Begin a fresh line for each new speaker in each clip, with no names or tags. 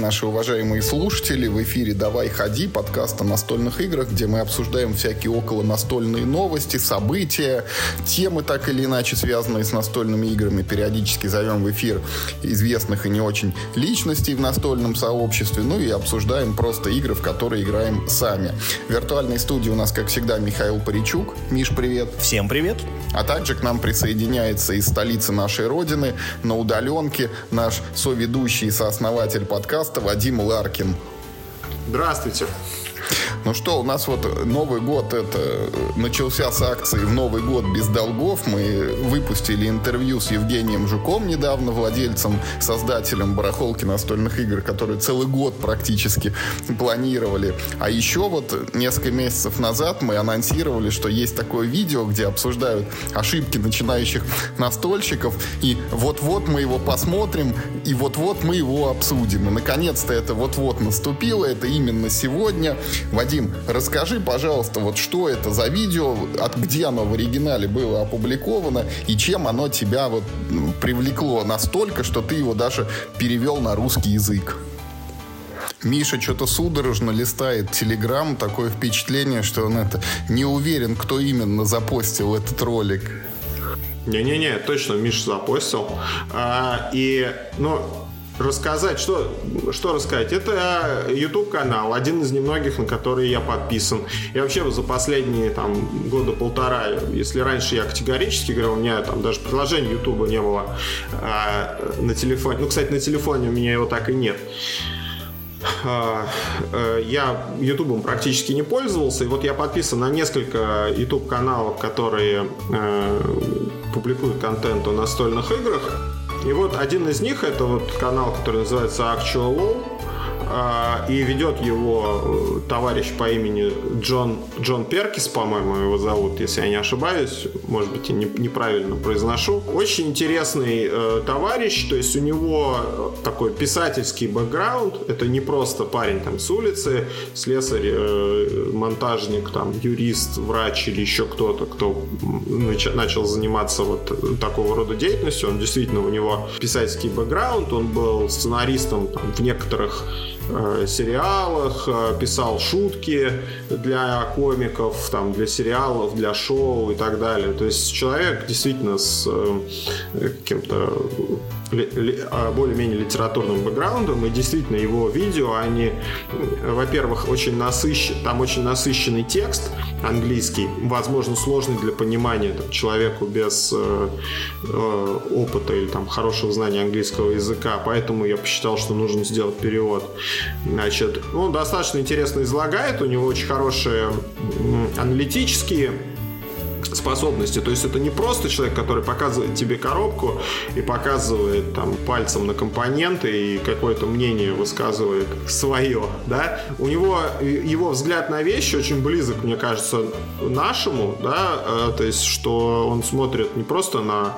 наши уважаемые слушатели. В эфире «Давай ходи» подкаст о настольных играх, где мы обсуждаем всякие около настольные новости, события, темы так или иначе связанные с настольными играми. Периодически зовем в эфир известных и не очень личностей в настольном сообществе. Ну и обсуждаем просто игры, в которые играем сами. В виртуальной студии у нас, как всегда, Михаил Паричук. Миш, привет.
Всем привет.
А также к нам присоединяется из столицы нашей родины на удаленке наш соведущий и сооснователь подкаста Вадим Ларкин.
Здравствуйте.
Ну что, у нас вот Новый год это начался с акции «В Новый год без долгов». Мы выпустили интервью с Евгением Жуком недавно, владельцем, создателем барахолки настольных игр, которые целый год практически планировали. А еще вот несколько месяцев назад мы анонсировали, что есть такое видео, где обсуждают ошибки начинающих настольщиков. И вот-вот мы его посмотрим, и вот-вот мы его обсудим. И наконец-то это вот-вот наступило, это именно сегодня. Вадим, расскажи, пожалуйста, вот что это за видео, от где оно в оригинале было опубликовано и чем оно тебя вот привлекло настолько, что ты его даже перевел на русский язык. Миша что-то судорожно листает Телеграм. Такое впечатление, что он это не уверен, кто именно запостил этот ролик.
Не-не-не, точно Миша запостил. А, и, ну, рассказать, что, что рассказать? Это YouTube канал, один из немногих, на который я подписан. И вообще за последние там года полтора, если раньше я категорически говорил, у меня там даже приложения YouTube не было а, на телефоне. Ну, кстати, на телефоне у меня его так и нет а, э, я Ютубом практически не пользовался, и вот я подписан на несколько YouTube каналов, которые э, публикуют контент о настольных играх. И вот один из них, это вот канал, который называется Actual Law, и ведет его э, товарищ по имени Джон, Джон Перкис, по-моему, его зовут, если я не ошибаюсь, может быть, я не, неправильно произношу. Очень интересный э, товарищ, то есть у него э, такой писательский бэкграунд, это не просто парень там с улицы, слесарь, э, монтажник, там, юрист, врач или еще кто-то, кто нач- начал заниматься вот такого рода деятельностью, он действительно, у него писательский бэкграунд, он был сценаристом там, в некоторых сериалах, э, писал шутки для комиков, там, для сериалов, для шоу и так далее. То есть человек действительно с э, каким-то более-менее литературным бэкграундом, и действительно его видео, они, во-первых, очень насыщен, там очень насыщенный текст английский, возможно, сложный для понимания там, человеку без э, э, опыта или там хорошего знания английского языка, поэтому я посчитал, что нужно сделать перевод. Значит, он достаточно интересно излагает, у него очень хорошие аналитические способности. То есть это не просто человек, который показывает тебе коробку и показывает там пальцем на компоненты и какое-то мнение высказывает свое, да. У него его взгляд на вещи очень близок, мне кажется, нашему, да, э, то есть что он смотрит не просто на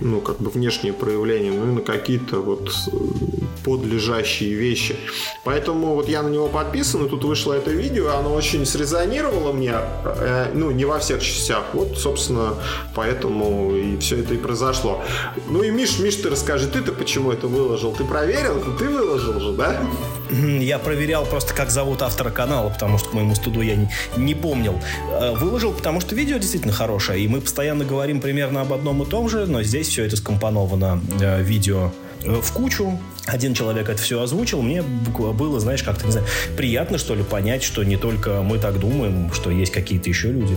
ну, как бы внешние проявления, ну и на какие-то вот э, подлежащие вещи. Поэтому вот я на него подписан, и тут вышло это видео, оно очень срезонировало мне, э, ну, не во всех частях. Вот, собственно, поэтому и все это и произошло. Ну и Миш, Миш, ты расскажи, ты-то почему это выложил? Ты проверил? Ты выложил же, да?
Я проверял просто, как зовут автора канала, потому что к моему студу я не, не помнил. Э, выложил, потому что видео действительно хорошее, и мы постоянно говорим примерно об одном и том же, но здесь все это скомпоновано э, видео э, в кучу. Один человек это все озвучил. Мне было, знаешь, как-то, не знаю, приятно, что ли, понять, что не только мы так думаем, что есть какие-то еще люди.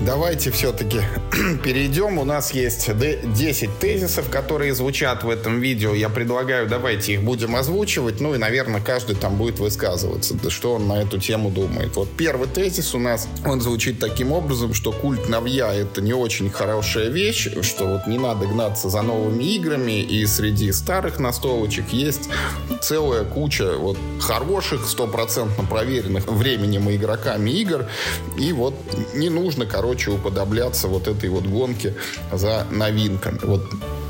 Давайте все-таки перейдем. У нас есть 10 тезисов, которые звучат в этом видео. Я предлагаю, давайте их будем озвучивать. Ну и, наверное, каждый там будет высказываться, да что он на эту тему думает. Вот первый тезис у нас, он звучит таким образом, что культ новья — это не очень хорошая вещь, что вот не надо гнаться за новыми играми, и среди старых настолочек есть целая куча вот хороших, стопроцентно проверенных временем и игроками игр, и вот не нужно, короче, короче, уподобляться вот этой вот гонке за новинками. Вот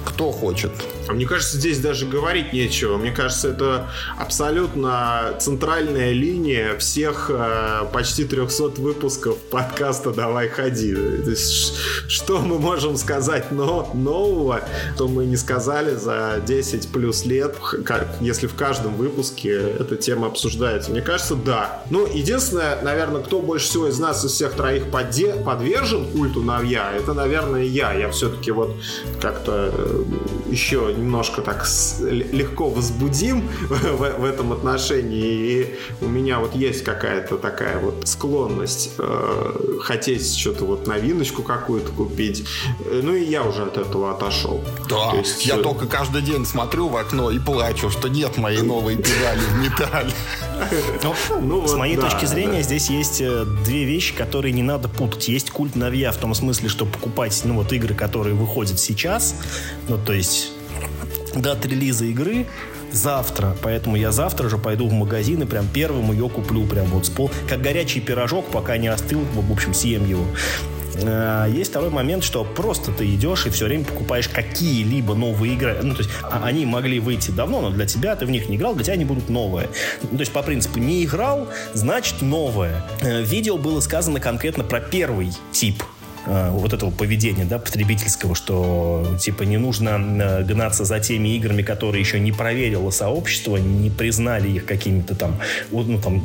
кто хочет
А мне кажется, здесь даже говорить нечего. Мне кажется, это абсолютно центральная линия всех э, почти 300 выпусков подкаста «Давай ходи». То есть, что мы можем сказать но, нового, то мы не сказали за 10 плюс лет, как, если в каждом выпуске эта тема обсуждается. Мне кажется, да. Ну, единственное, наверное, кто больше всего из нас, из всех троих поде- подвержен культу Навья, это, наверное, я. Я все-таки вот как-то э, еще немножко так легко возбудим в, в этом отношении. И у меня вот есть какая-то такая вот склонность э, хотеть что-то вот новиночку какую-то купить. Ну и я уже от этого отошел.
Да, То есть, я э... только каждый день смотрю в окно и плачу, что нет моей новой педали в металле.
Ну, ну, с моей точки зрения, здесь есть э, две вещи, которые не надо путать. Есть культ Навья в том смысле, что покупать ну, вот игры, которые выходят сейчас, ну, то есть дат релиза игры завтра. Поэтому я завтра же пойду в магазин и прям первым ее куплю. Прям вот с пол... Как горячий пирожок, пока не остыл, в общем, съем его. А, есть второй момент, что просто ты идешь и все время покупаешь какие-либо новые игры. Ну, то есть а, они могли выйти давно, но для тебя ты в них не играл, для тебя они будут новые. Ну, то есть по принципу не играл, значит новое. Э, в видео было сказано конкретно про первый тип Э, вот этого поведения, да, потребительского, что, типа, не нужно э, гнаться за теми играми, которые еще не проверило сообщество, не признали их какими-то там, ну, там,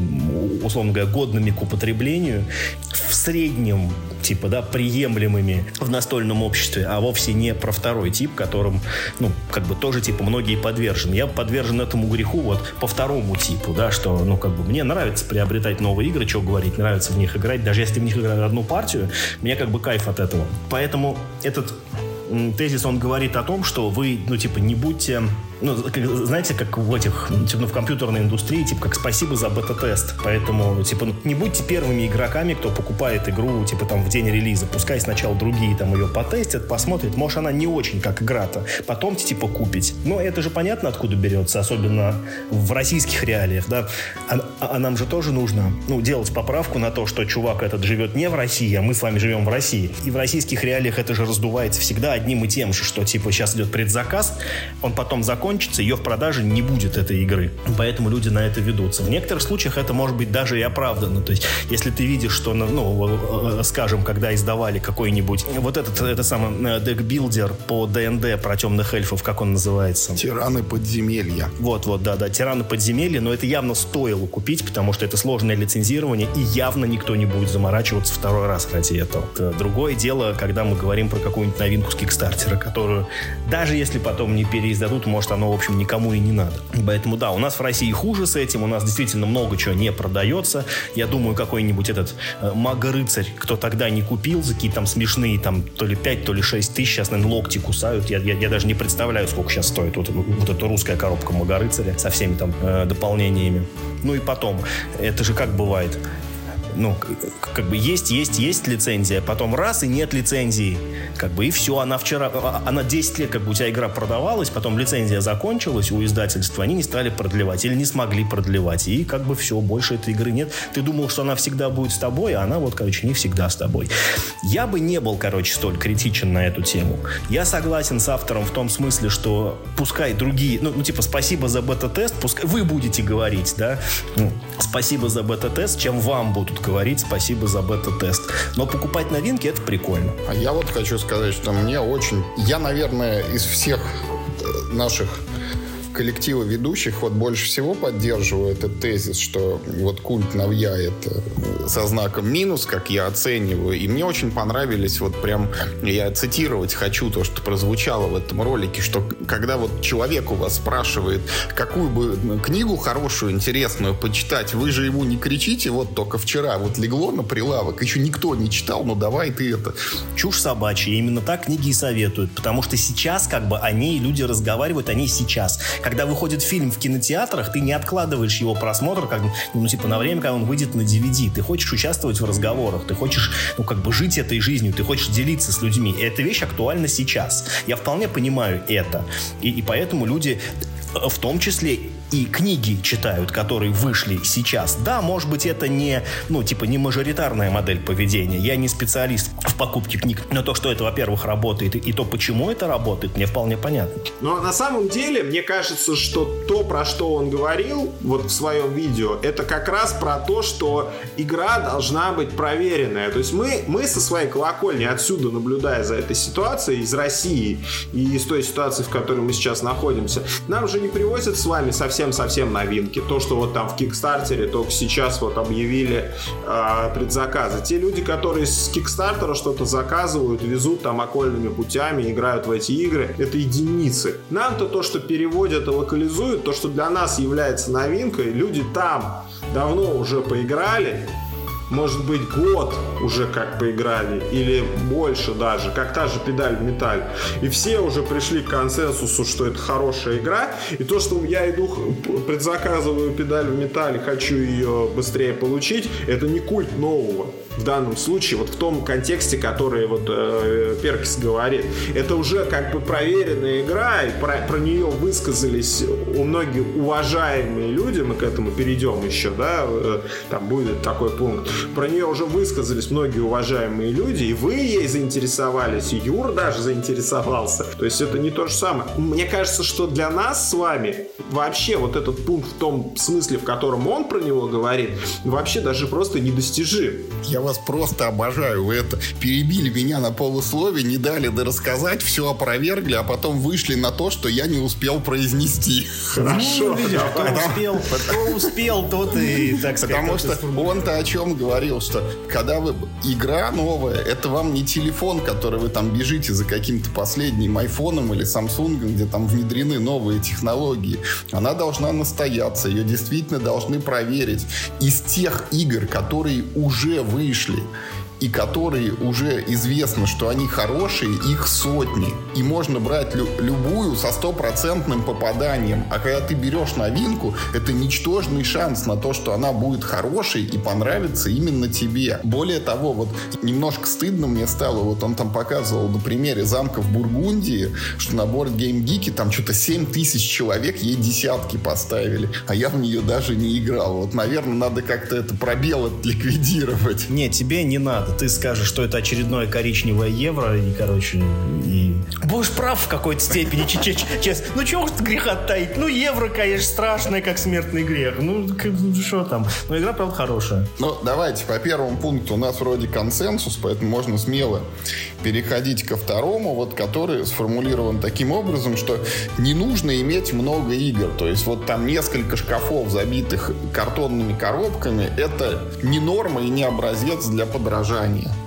условно говоря, годными к употреблению. В среднем, типа, да, приемлемыми в настольном обществе, а вовсе не про второй тип, которым, ну, как бы тоже, типа, многие подвержены. Я подвержен этому греху вот по второму типу, да, что, ну, как бы, мне нравится приобретать новые игры, что говорить, нравится в них играть, даже если в них играю одну партию, мне как бы кайф от этого. Поэтому этот тезис, он говорит о том, что вы, ну, типа, не будьте ну, знаете, как в этих, типа, ну, в компьютерной индустрии, типа, как спасибо за бета-тест. Поэтому, типа, ну, не будьте первыми игроками, кто покупает игру, типа, там, в день релиза. Пускай сначала другие там ее потестят, посмотрят. Может, она не очень как игра-то. Потом, типа, купить. Но это же понятно, откуда берется, особенно в российских реалиях, да. А, а нам же тоже нужно, ну, делать поправку на то, что чувак этот живет не в России, а мы с вами живем в России. И в российских реалиях это же раздувается всегда одним и тем же, что, типа, сейчас идет предзаказ, он потом закончится, закончится, ее в продаже не будет этой игры. Поэтому люди на это ведутся. В некоторых случаях это может быть даже и оправдано. То есть, если ты видишь, что, ну, скажем, когда издавали какой-нибудь вот этот, это самый декбилдер по ДНД про темных эльфов, как он называется?
Тираны подземелья.
Вот, вот, да, да, тираны подземелья, но это явно стоило купить, потому что это сложное лицензирование, и явно никто не будет заморачиваться второй раз ради этого. Другое дело, когда мы говорим про какую-нибудь новинку с Кикстартера, которую даже если потом не переиздадут, может, оно, в общем, никому и не надо. Поэтому, да, у нас в России хуже с этим, у нас действительно много чего не продается. Я думаю, какой-нибудь этот э, мага-рыцарь, кто тогда не купил, за какие-то там смешные, там, то ли 5, то ли 6 тысяч, сейчас, наверное, локти кусают. Я, я, я даже не представляю, сколько сейчас стоит вот, вот эта русская коробка мага-рыцаря со всеми там э, дополнениями. Ну и потом, это же как бывает, ну, как бы есть, есть, есть лицензия, потом раз и нет лицензии. Как бы и все, она вчера, а, она 10 лет, как бы у тебя игра продавалась, потом лицензия закончилась у издательства, они не стали продлевать или не смогли продлевать. И как бы все, больше этой игры нет. Ты думал, что она всегда будет с тобой, а она вот, короче, не всегда с тобой. Я бы не был, короче, столь критичен на эту тему. Я согласен с автором в том смысле, что пускай другие, ну, ну типа, спасибо за бета-тест, пускай вы будете говорить, да, ну, спасибо за бета-тест, чем вам будут говорить спасибо за бета-тест. Но покупать новинки это прикольно.
А я вот хочу сказать, что мне очень... Я, наверное, из всех э, наших коллектива ведущих вот больше всего поддерживаю этот тезис, что вот культ Навья это со знаком минус, как я оцениваю. И мне очень понравились вот прям, я цитировать хочу то, что прозвучало в этом ролике, что когда вот человек у вас спрашивает, какую бы книгу хорошую, интересную почитать, вы же ему не кричите, вот только вчера вот легло на прилавок, еще никто не читал, ну давай ты это.
Чушь собачья, именно так книги и советуют, потому что сейчас как бы они, люди разговаривают, они сейчас когда выходит фильм в кинотеатрах, ты не откладываешь его просмотр, как, ну, типа, на время, когда он выйдет на DVD. Ты хочешь участвовать в разговорах, ты хочешь, ну, как бы жить этой жизнью, ты хочешь делиться с людьми. И эта вещь актуальна сейчас. Я вполне понимаю это. И, и поэтому люди в том числе и книги читают, которые вышли сейчас. Да, может быть, это не, ну, типа, не мажоритарная модель поведения. Я не специалист в покупке книг. Но то, что это, во-первых, работает, и то, почему это работает, мне вполне понятно.
Но на самом деле, мне кажется, что то, про что он говорил вот в своем видео, это как раз про то, что игра должна быть проверенная. То есть мы, мы со своей колокольни отсюда, наблюдая за этой ситуацией из России и из той ситуации, в которой мы сейчас находимся, нам же не привозят с вами совсем-совсем новинки. То, что вот там в Кикстартере только сейчас вот объявили э, предзаказы. Те люди, которые с Кикстартера что-то заказывают, везут там окольными путями, играют в эти игры, это единицы. Нам-то то, что переводят и локализуют, то, что для нас является новинкой, люди там давно уже поиграли, может быть, год уже как поиграли, или больше даже, как та же педаль в металле. И все уже пришли к консенсусу, что это хорошая игра. И то, что я иду, предзаказываю педаль в металле, хочу ее быстрее получить, это не культ нового в данном случае, вот в том контексте, который вот э, Перкис говорит. Это уже как бы проверенная игра, и про, про нее высказались у многих уважаемые люди, мы к этому перейдем еще, да, э, там будет такой пункт. Про нее уже высказались многие уважаемые люди, и вы ей заинтересовались, и Юр даже заинтересовался. То есть это не то же самое. Мне кажется, что для нас с вами вообще вот этот пункт в том смысле, в котором он про него говорит, вообще даже просто недостижим.
Я вас просто обожаю. Вы это перебили меня на полусловие, не дали да рассказать, все опровергли, а потом вышли на то, что я не успел произнести.
Хорошо. Ну, видишь, кто успел, кто успел, тот и, так
сказать. Потому что он-то о чем говорил, что когда вы игра новая, это вам не телефон, который вы там бежите за каким-то последним айфоном или самсунгом, где там внедрены новые технологии. Она должна настояться, ее действительно должны проверить. Из тех игр, которые уже вышли и которые уже известно, что они хорошие, их сотни. И можно брать лю- любую со стопроцентным попаданием. А когда ты берешь новинку, это ничтожный шанс на то, что она будет хорошей и понравится именно тебе. Более того, вот немножко стыдно мне стало, вот он там показывал на примере замка в Бургундии, что на борт Game Geek там что-то 7 тысяч человек ей десятки поставили, а я в нее даже не играл. Вот, наверное, надо как-то это пробел ликвидировать.
Не, тебе не надо. Ты скажешь, что это очередное коричневое евро, и, короче, и... Будешь прав в какой-то степени, честно. Ну, чего уж греха таить? Ну, евро, конечно, страшное, как смертный грех. Ну, что там? Но игра, правда, хорошая.
Ну, давайте, по первому пункту у нас вроде консенсус, поэтому можно смело переходить ко второму, вот который сформулирован таким образом, что не нужно иметь много игр. То есть вот там несколько шкафов, забитых картонными коробками, это не норма и не образец для подражания.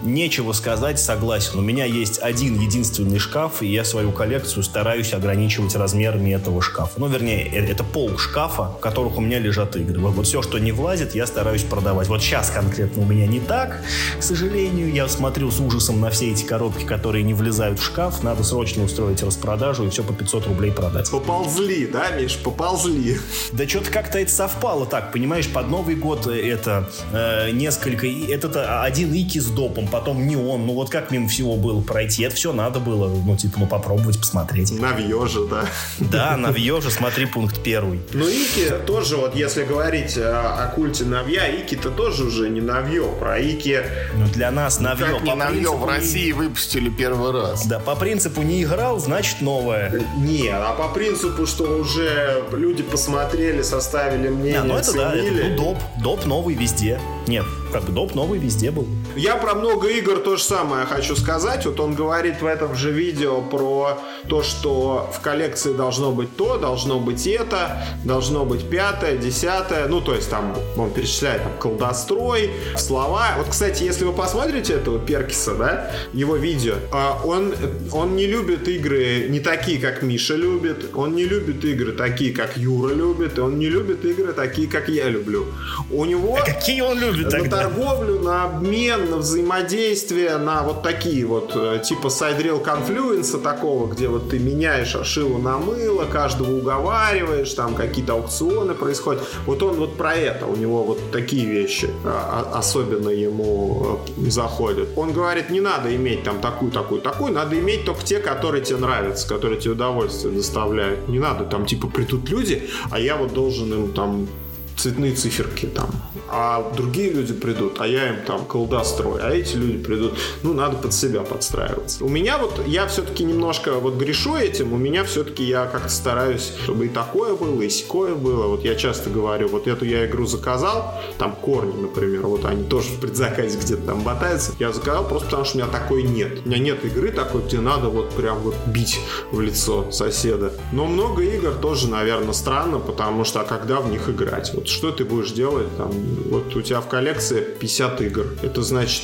Нечего сказать, согласен. У меня есть один единственный шкаф, и я свою коллекцию стараюсь ограничивать размерами этого шкафа. Ну, вернее, э, это пол шкафа, в которых у меня лежат игры. Вот, вот все, что не влазит, я стараюсь продавать. Вот сейчас конкретно у меня не так, к сожалению. Я смотрю с ужасом на все эти коробки, которые не влезают в шкаф. Надо срочно устроить распродажу и все по 500 рублей продать.
Поползли, да, Миш, поползли.
Да что-то как-то это совпало так, понимаешь, под Новый год это э, несколько... Это один Ики с допом, потом не он. Ну вот как мимо всего было пройти? Это все надо было, ну типа, ну попробовать, посмотреть.
Навье же, да.
Да, навье же, смотри пункт первый.
Ну Ики тоже, вот если говорить о, о культе Навья, Ики-то тоже уже не Навье. Про Ики...
Ну для нас Навье...
Как не Навье в России выпустили первый раз.
Да, по принципу не играл, значит новое.
Не, а по принципу, что уже люди посмотрели, составили мнение,
а, ну это да, это, ну, доп, доп новый везде. Нет, как бы доп новый везде был.
Я про много игр то же самое хочу сказать. Вот он говорит в этом же видео про то, что в коллекции должно быть то, должно быть это, должно быть пятое, десятое. Ну, то есть там он перечисляет там колдострой, слова. Вот, кстати, если вы посмотрите этого Перкиса, да, его видео, а, он, он не любит игры не такие, как Миша любит, он не любит игры такие, как Юра любит, и он не любит игры такие, как я люблю. У него...
А какие он любит
на
тогда?
торговлю, на обмен, на взаимодействие, на вот такие вот э, типа сайдрил конфлюенса такого, где вот ты меняешь шило на мыло, каждого уговариваешь, там какие-то аукционы происходят. Вот он вот про это, у него вот такие вещи а, особенно ему э, заходят. Он говорит, не надо иметь там такую, такую, такую, надо иметь только те, которые тебе нравятся, которые тебе удовольствие доставляют. Не надо там типа придут люди, а я вот должен им там цветные циферки там. А другие люди придут, а я им там колдострой. А эти люди придут, ну, надо под себя подстраиваться. У меня вот, я все-таки немножко вот грешу этим, у меня все-таки я как-то стараюсь, чтобы и такое было, и сякое было. Вот я часто говорю, вот эту я игру заказал, там корни, например, вот они тоже в предзаказе где-то там ботаются. Я заказал просто потому, что у меня такой нет. У меня нет игры такой, где надо вот прям вот бить в лицо соседа. Но много игр тоже, наверное, странно, потому что а когда в них играть? Вот что ты будешь делать? Там, вот у тебя в коллекции 50 игр. Это значит,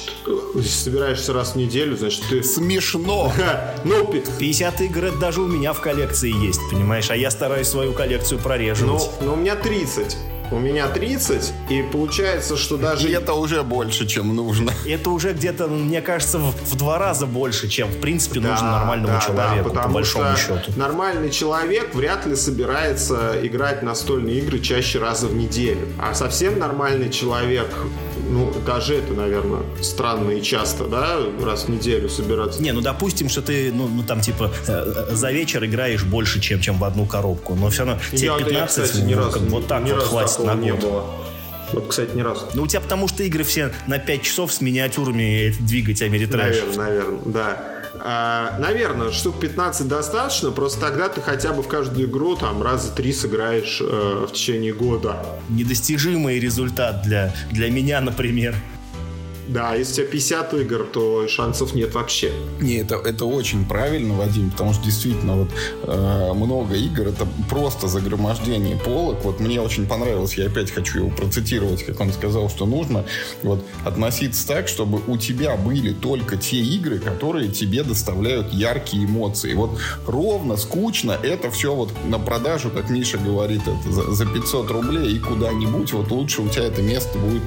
собираешься раз в неделю, значит ты...
Смешно!
Ну, 50 игр это даже у меня в коллекции есть, понимаешь? А я стараюсь свою коллекцию прореживать.
Ну, но у меня 30. У меня 30, и получается, что даже...
И это уже больше, чем нужно.
Это уже где-то, мне кажется, в, в два раза больше, чем, в принципе, да, нужно нормальному да, человеку, да, по большому
что
счету.
Нормальный человек вряд ли собирается играть настольные игры чаще раза в неделю. А совсем нормальный человек ну, даже это, наверное, странно и часто, да, раз в неделю собираться.
Не, ну, допустим, что ты, ну, ну там, типа, э, за вечер играешь больше, чем, чем в одну коробку, но все равно тебе я, 15, я, кстати, ни ну, разу, вот так ни вот хватит на год. Не было.
Вот, кстати, ни разу.
Ну, у тебя потому что игры все на 5 часов с миниатюрами двигать Америтрэш.
Наверное, наверное, да. А, наверное, штук 15 достаточно, просто тогда ты хотя бы в каждую игру там раза три сыграешь э, в течение года.
Недостижимый результат для, для меня, например.
Да, если у тебя 50 игр, то шансов нет вообще.
Не, это, это очень правильно, Вадим, потому что действительно вот э, много игр, это просто загромождение полок. Вот мне очень понравилось, я опять хочу его процитировать, как он сказал, что нужно вот относиться так, чтобы у тебя были только те игры, которые тебе доставляют яркие эмоции. Вот ровно, скучно, это все вот на продажу, как Миша говорит, это за, за 500 рублей и куда-нибудь, вот лучше у тебя это место будет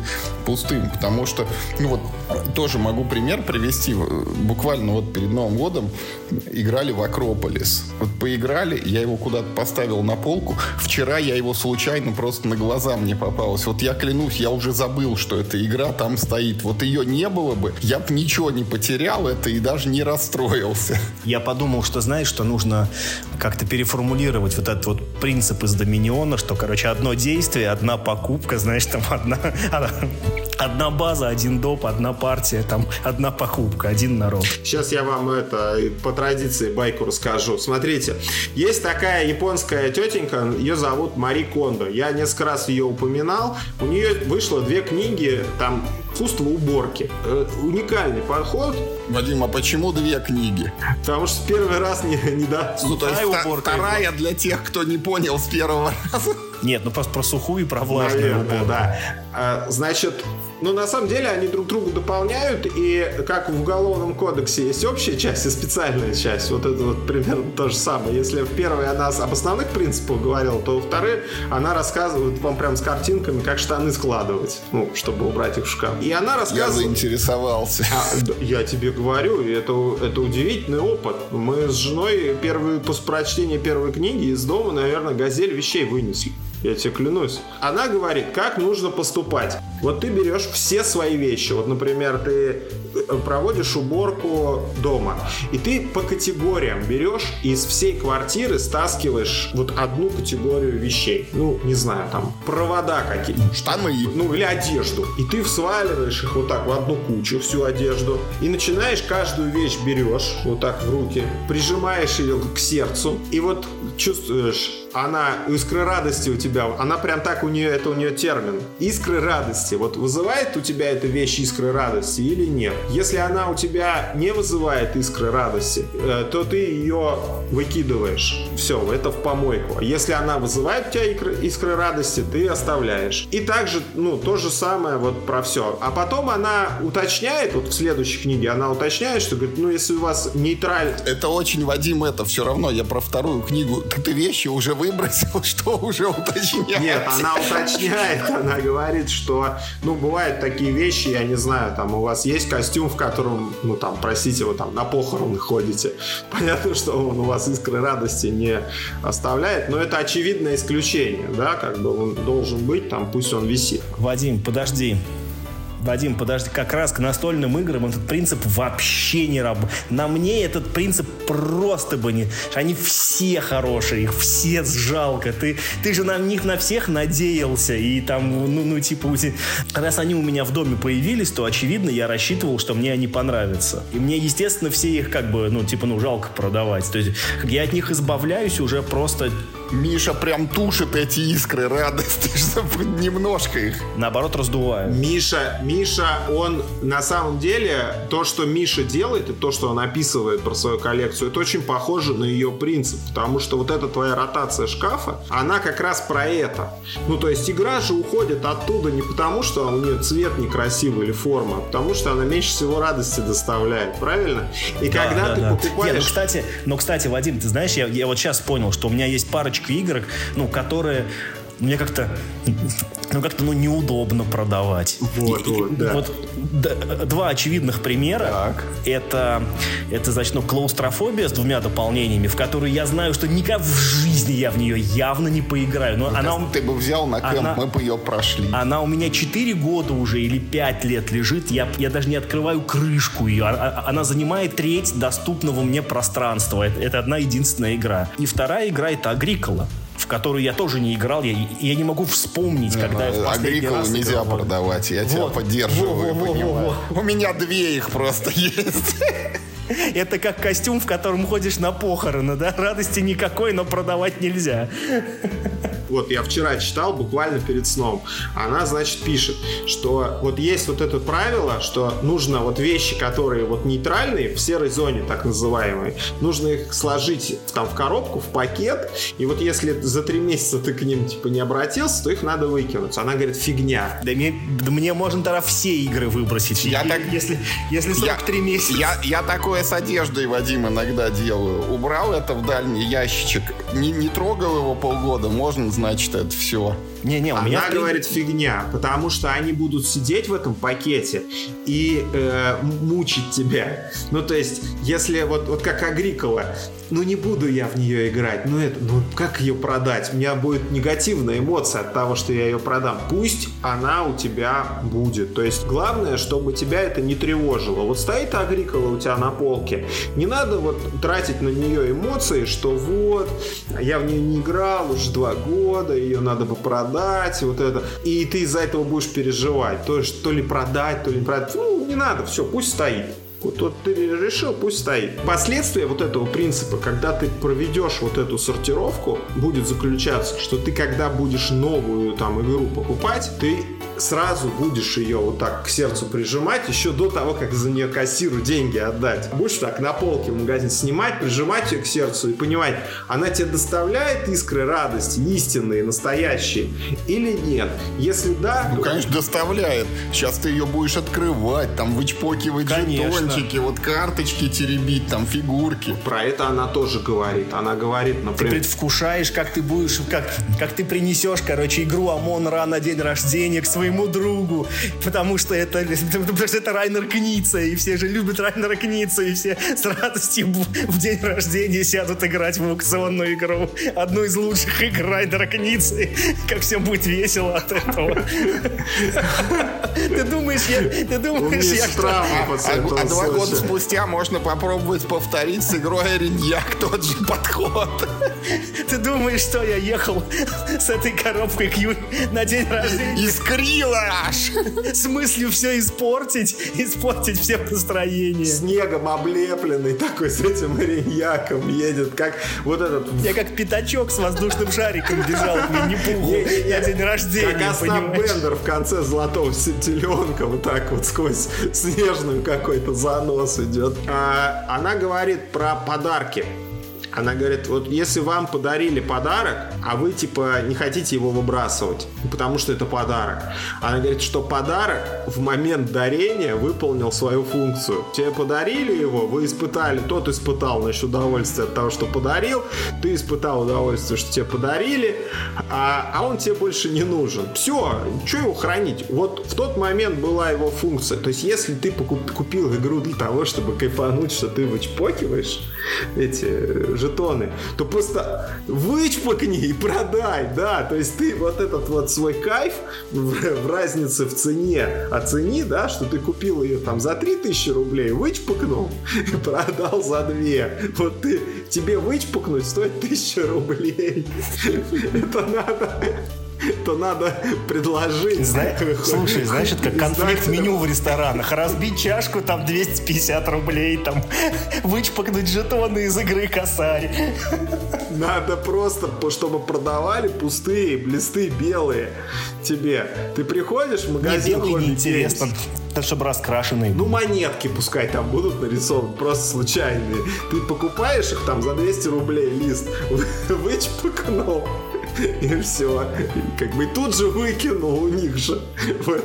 пустым, потому что, ну, вот тоже могу пример привести. Буквально вот перед Новым годом играли в Акрополис. Вот поиграли, я его куда-то поставил на полку. Вчера я его случайно просто на глаза мне попалась. Вот я клянусь, я уже забыл, что эта игра там стоит. Вот ее не было бы, я бы ничего не потерял это и даже не расстроился.
Я подумал, что знаешь, что нужно как-то переформулировать вот этот вот принцип из Доминиона, что, короче, одно действие, одна покупка, знаешь, там одна, одна база, один доп, одна партия, там одна покупка, один народ.
Сейчас я вам это по традиции байку расскажу. Смотрите, есть такая японская тетенька, ее зовут Мари Кондо. Я несколько раз ее упоминал. У нее вышло две книги, там искусство уборки. Э, уникальный подход.
Вадим, а почему две книги?
Потому что первый раз не, не да.
Ну, то есть уборка вторая для тех, кто не понял с первого раза.
Нет, ну просто про сухую и про влажную
Наверное, уборку. да. А, значит, ну, на самом деле, они друг друга дополняют, и как в Уголовном кодексе есть общая часть и специальная часть, вот это вот примерно то же самое. Если в первой она об основных принципах говорила, то во второй она рассказывает вам прям с картинками, как штаны складывать, ну, чтобы убрать их в шкаф. И она рассказывает...
Я заинтересовался.
А, я тебе говорю, это, это удивительный опыт. Мы с женой первые, после прочтения первой книги из дома, наверное, газель вещей вынесли. Я тебе клянусь. Она говорит, как нужно поступать. Вот ты берешь все свои вещи. Вот, например, ты э, проводишь уборку дома, и ты по категориям берешь из всей квартиры стаскиваешь вот одну категорию вещей. Ну, не знаю, там, провода какие-то.
Штаны.
Ну, или одежду. И ты сваливаешь их вот так в одну кучу, всю одежду, и начинаешь каждую вещь берешь вот так в руки, прижимаешь ее к сердцу, и вот чувствуешь она искры радости у тебя, она прям так у нее, это у нее термин. Искры радости. Вот вызывает у тебя эта вещь искры радости или нет? Если она у тебя не вызывает искры радости, э, то ты ее выкидываешь. Все, это в помойку. Если она вызывает у тебя искры, искры радости, ты оставляешь. И также, ну, то же самое вот про все. А потом она уточняет, вот в следующей книге она уточняет, что говорит, ну, если у вас нейтраль...
Это очень, Вадим, это все равно, я про вторую книгу. Ты, ты вещи уже выбросил, что уже уточняет?
Нет, она уточняет, она говорит, что ну, бывают такие вещи, я не знаю, там у вас есть костюм, в котором, ну, там, простите, вы там на похороны ходите. Понятно, что он у вас искры радости не оставляет, но это очевидное исключение, да, как бы он должен быть, там, пусть он висит.
Вадим, подожди. Вадим, подожди, как раз к настольным играм этот принцип вообще не работает. На мне этот принцип просто бы не... Они все хорошие, их все жалко. Ты, ты же на них на всех надеялся. И там, ну, ну типа, раз они у меня в доме появились, то, очевидно, я рассчитывал, что мне они понравятся. И мне, естественно, все их как бы, ну, типа, ну, жалко продавать. То есть я от них избавляюсь уже просто
Миша прям тушит эти искры радости, чтобы немножко их...
Наоборот, раздувает.
Миша, Миша, он на самом деле, то, что Миша делает, и то, что он описывает про свою коллекцию, это очень похоже на ее принцип. Потому что вот эта твоя ротация шкафа, она как раз про это. Ну, то есть игра же уходит оттуда не потому, что у нее цвет некрасивый или форма, а потому что она меньше всего радости доставляет, правильно? И да, когда да, ты да. покупаешь... Нет,
ну, кстати, но, кстати, Вадим, ты знаешь, я, я вот сейчас понял, что у меня есть парочка парочка игр, ну, которые мне как-то ну как-то ну неудобно продавать.
Вот, и, вот, да. вот
два очевидных примера. Так. Это это значит ну клаустрофобия с двумя дополнениями, в которую я знаю, что никак в жизни я в нее явно не поиграю. Но
ну,
она
ты бы взял на кэмп, она, мы бы ее прошли.
Она у меня 4 года уже или 5 лет лежит, я я даже не открываю крышку ее. А, а, она занимает треть доступного мне пространства. Это, это одна единственная игра. И вторая игра это Агрикола которую я тоже не играл. Я, я не могу вспомнить, когда я в последний
Агриколу
раз
нельзя
играл.
продавать, я вот. тебя поддерживаю, во, во, во, во, во. У меня две их просто есть.
Это как костюм, в котором ходишь на похороны, да? Радости никакой, но продавать нельзя.
Вот я вчера читал, буквально перед сном. Она, значит, пишет, что вот есть вот это правило, что нужно вот вещи, которые вот нейтральные, в серой зоне так называемой, нужно их сложить там в коробку, в пакет, и вот если за три месяца ты к ним типа не обратился, то их надо выкинуть. Она говорит, фигня.
Да мне, да мне можно тогда все игры выбросить.
Я так,
если, если срок три месяца.
Я, я такое с одеждой, Вадим, иногда делаю. Убрал это в дальний ящичек, не, не трогал его полгода, можно значит, это все.
Не-не, у
Она
меня...
Она говорит фигня, потому что они будут сидеть в этом пакете и э, мучить тебя. Ну, то есть, если вот, вот как Агрикола, ну не буду я в нее играть, ну это, ну как ее продать? У меня будет негативная эмоция от того, что я ее продам. Пусть она у тебя будет. То есть главное, чтобы тебя это не тревожило. Вот стоит Агрикола у тебя на полке, не надо вот тратить на нее эмоции, что вот, я в нее не играл уже два года, ее надо бы продать, вот это. И ты из-за этого будешь переживать. То, есть, то ли продать, то ли не продать. Ну, не надо, все, пусть стоит. Вот, вот ты решил, пусть стоит. Последствия вот этого принципа, когда ты проведешь вот эту сортировку, будет заключаться, что ты когда будешь новую там игру покупать, ты сразу будешь ее вот так к сердцу прижимать еще до того, как за нее кассиру деньги отдать. Будешь так на полке в магазин снимать, прижимать ее к сердцу и понимать, она тебе доставляет искры радости, истинные, настоящие, или нет. Если да...
Ну, конечно, доставляет. Сейчас ты ее будешь открывать, там вычпокивать конечно. Жетончики, вот карточки теребить, там фигурки.
Про это она тоже говорит. Она говорит, например...
Ты предвкушаешь, как ты будешь, как, как ты принесешь, короче, игру Амон Ра на день рождения к своему другу, потому что это, потому что это Райнер Кница, и все же любят Райнера Кница, и все с радостью в день рождения сядут играть в аукционную игру. Одну из лучших игр Райнера Кницы. Как всем будет весело от этого. Ты думаешь, я... Ты думаешь, я что...
А, а, а два года спустя можно попробовать повторить с игрой Ариньяк тот же подход.
Ты думаешь, что я ехал с этой коробкой к Ю на день рождения?
Искри аж.
С мыслью все испортить, испортить все настроение.
Снегом облепленный такой с этим реньяком едет, как вот этот...
Я как пятачок с воздушным шариком бежал к Винни-Пуху на день рождения, Как
Остап Бендер в конце «Золотого теленка» вот так вот сквозь снежную какой-то занос идет. А, она говорит про подарки Она говорит, вот если вам подарили подарок, а вы типа не хотите его выбрасывать, потому что это подарок. Она говорит, что подарок в момент дарения выполнил свою функцию. Тебе подарили его, вы испытали, тот испытал, значит, удовольствие от того, что подарил, ты испытал удовольствие, что тебе подарили, а, а он тебе больше не нужен. Все, что его хранить? Вот в тот момент была его функция. То есть, если ты купил игру для того, чтобы кайфануть, что ты вычпокиваешь эти жетоны, то просто вычпокни и продай, да. То есть, ты вот этот вот свой кайф в, в разнице в цене оцени, да, что ты купил ее там за 3000 рублей, вычпокнул и продал за 2. Вот ты, тебе вычпокнуть стоит 1000 рублей. Это надо то надо предложить.
Зна... Слушай, значит, как конфликт меню в ресторанах. Разбить чашку, там 250 рублей, там вычпокнуть жетоны из игры косарь.
Надо просто, чтобы продавали пустые листы белые тебе. Ты приходишь в магазин
Мне белый неинтересно. Так, чтобы раскрашенные.
Ну, монетки пускай там будут нарисованы, просто случайные. Ты покупаешь их там за 200 рублей лист, вычпокнул, и все. Как бы тут же выкинул у них же.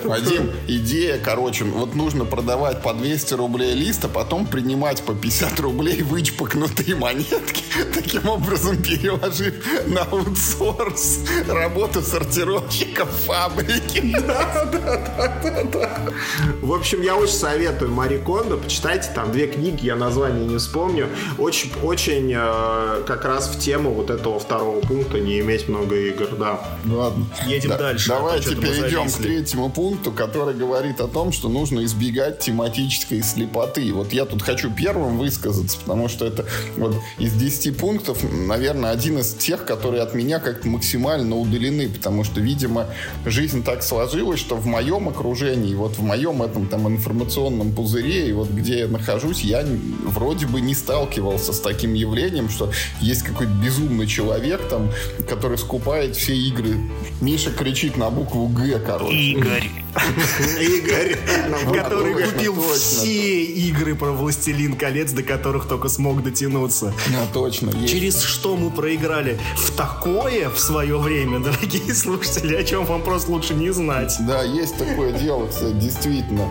Вадим, идея, короче, вот нужно продавать по 200 рублей лист, а потом принимать по 50 рублей вычпокнутые монетки, таким образом переложив на аутсорс работу сортировщика в фабрике. Да, да,
да, да, В общем, я очень советую Мари Кондо, почитайте, там две книги, я название не вспомню. Очень, очень э, как раз в тему вот этого второго пункта не иметь много много игр, да.
Ладно.
Едем да. дальше.
Давайте а перейдем к третьему пункту, который говорит о том, что нужно избегать тематической слепоты. Вот я тут хочу первым высказаться, потому что это вот из 10 пунктов, наверное, один из тех, которые от меня как-то максимально удалены, потому что, видимо, жизнь так сложилась, что в моем окружении, вот в моем этом там информационном пузыре, и вот где я нахожусь, я вроде бы не сталкивался с таким явлением, что есть какой-то безумный человек там, который скупает все игры. Миша кричит на букву Г, короче.
Игорь.
Игорь.
Который купил все игры про Властелин колец, до которых только смог дотянуться.
Ну, точно.
Через что мы проиграли в такое в свое время, дорогие слушатели, о чем вам просто лучше не знать.
Да, есть такое дело, кстати, действительно.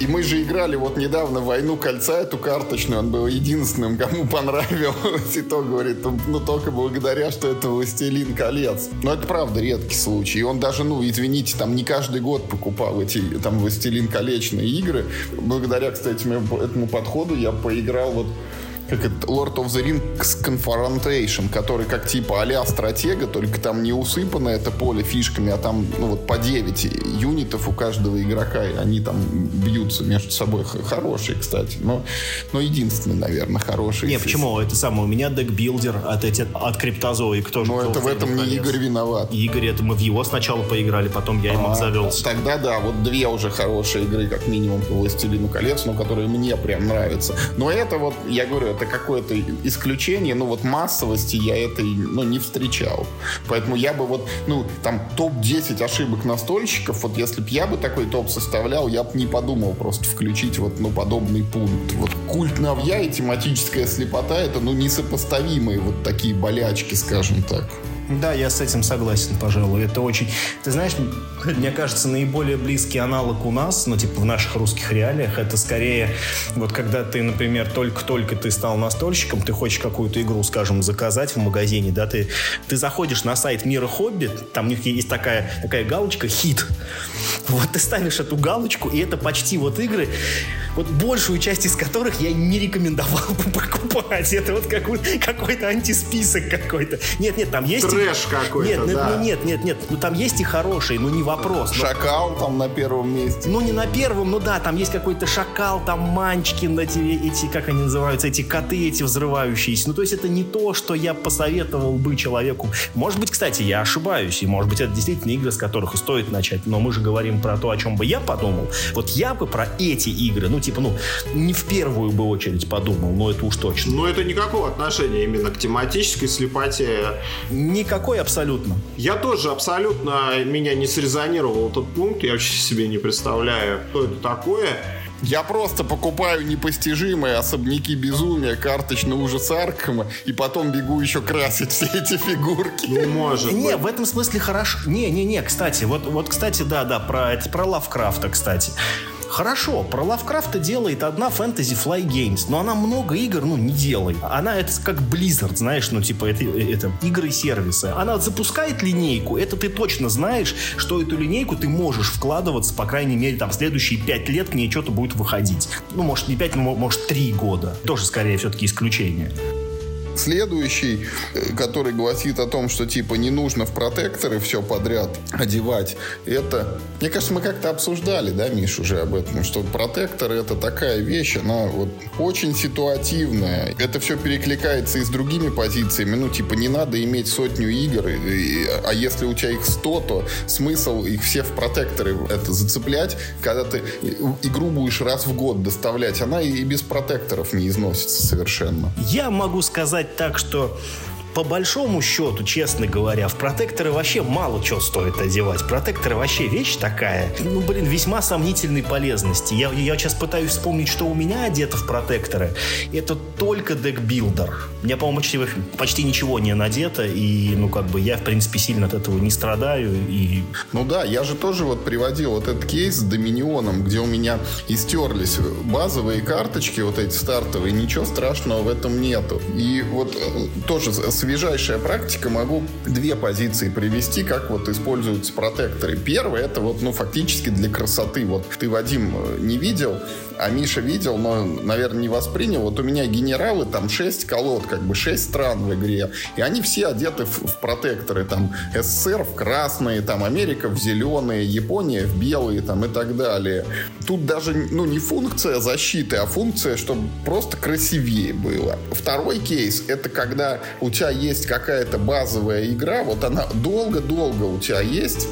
И мы же играли вот недавно «Войну кольца», эту карточную, он был единственным, кому понравилось. И то, говорит, ну только благодаря, что это «Властелин колец». Но это правда редкий случай. И он даже, ну, извините, там не каждый год покупал эти там «Властелин колечные» игры. Благодаря, кстати, этому подходу я поиграл вот как это, Lord of the Rings Confrontation, который как типа а стратега, только там не усыпано это поле фишками, а там ну вот по 9 юнитов у каждого игрока, и они там бьются между собой. Хорошие, кстати, но, но единственный, наверное, хороший.
Не, почему? Это самое, у меня декбилдер от, эти, от Криптозоик тоже.
Но это в этом не Игорь виноват.
Игорь, это мы в его сначала поиграли, потом я им а, обзавелся.
Тогда да, вот две уже хорошие игры, как минимум по Властелину колец, но которые мне прям нравятся. Но это вот, я говорю, это какое-то исключение, ну вот массовости я этой, ну, не встречал. Поэтому я бы вот, ну, там, топ-10 ошибок настольщиков, вот если бы я бы такой топ составлял, я бы не подумал просто включить вот, ну, подобный пункт. Вот культ навья и тематическая слепота это, ну, несопоставимые вот такие болячки, скажем так.
Да, я с этим согласен, пожалуй. Это очень... Ты знаешь, мне кажется, наиболее близкий аналог у нас, ну, типа в наших русских реалиях, это скорее вот когда ты, например, только-только ты стал настольщиком, ты хочешь какую-то игру, скажем, заказать в магазине, да, ты, ты заходишь на сайт Мира Хобби, там у них есть такая, такая галочка «Хит». Вот ты ставишь эту галочку, и это почти вот игры, вот большую часть из которых я не рекомендовал бы покупать. Это вот какой-то, антисписок какой-то. Нет, нет, там есть...
Трэш какой-то,
нет,
да.
нет, нет, нет, ну там есть и хорошие, ну не вопрос.
Но... Шакал там на первом месте.
Ну не на первом, ну да, там есть какой-то шакал, там манчкин, эти, эти, как они называются, эти коты эти взрывающиеся. Ну то есть это не то, что я посоветовал бы человеку. Может быть, кстати, я ошибаюсь, и может быть это действительно игры, с которых стоит начать, но мы же говорим про то, о чем бы я подумал. Вот я бы про эти игры, ну типа, ну, не в первую бы очередь подумал, но это уж точно.
Но это никакого отношения именно к тематической слепоте.
Никакой абсолютно.
Я тоже абсолютно, меня не срезонировал этот пункт, я вообще себе не представляю, что это такое.
Я просто покупаю непостижимые особняки безумия, карточный ужас Аркхема, и потом бегу еще красить все эти фигурки.
Ну, может
Не,
быть.
в этом смысле хорошо. Не, не, не, кстати, вот, вот, кстати, да, да, про, это про Лавкрафта, кстати. Хорошо, про Лавкрафта делает одна Fantasy Fly Games, но она много игр, ну, не делает. Она это как Blizzard, знаешь, ну, типа, это, это игры-сервисы. Она запускает линейку, это ты точно знаешь, что эту линейку ты можешь вкладываться, по крайней мере, там, следующие пять лет к ней что-то будет выходить. Ну, может, не пять, но, может, три года. Тоже, скорее, все-таки исключение.
Следующий, который гласит о том, что типа не нужно в протекторы все подряд одевать, это... Мне кажется, мы как-то обсуждали, да, Миш, уже об этом, что протекторы это такая вещь, она вот очень ситуативная. Это все перекликается и с другими позициями. Ну, типа, не надо иметь сотню игр, и- и- а если у тебя их 100, то смысл их все в протекторы это зацеплять, когда ты игру будешь раз в год доставлять, она и без протекторов не износится совершенно.
Я могу сказать так, что по большому счету, честно говоря, в протекторы вообще мало чего стоит одевать. Протекторы вообще вещь такая, ну, блин, весьма сомнительной полезности. Я, я сейчас пытаюсь вспомнить, что у меня одето в протекторы. Это только декбилдер. У меня, по-моему, почти, почти ничего не надето, и, ну, как бы, я, в принципе, сильно от этого не страдаю, и
Ну да, я же тоже вот приводил вот этот кейс с Доминионом, где у меня истерлись базовые карточки, вот эти стартовые, ничего страшного в этом нету. И вот э, тоже с- свежайшая практика, могу две позиции привести, как вот используются протекторы. Первое, это вот, ну, фактически для красоты. Вот ты, Вадим, э, не видел, а Миша видел, но, наверное, не воспринял. Вот у меня генералы, там 6 колод, как бы 6 стран в игре. И они все одеты в, в протекторы. Там СССР в красные, там Америка в зеленые, Япония в белые, там и так далее. Тут даже, ну, не функция защиты, а функция, чтобы просто красивее было. Второй кейс, это когда у тебя есть какая-то базовая игра, вот она долго-долго у тебя есть,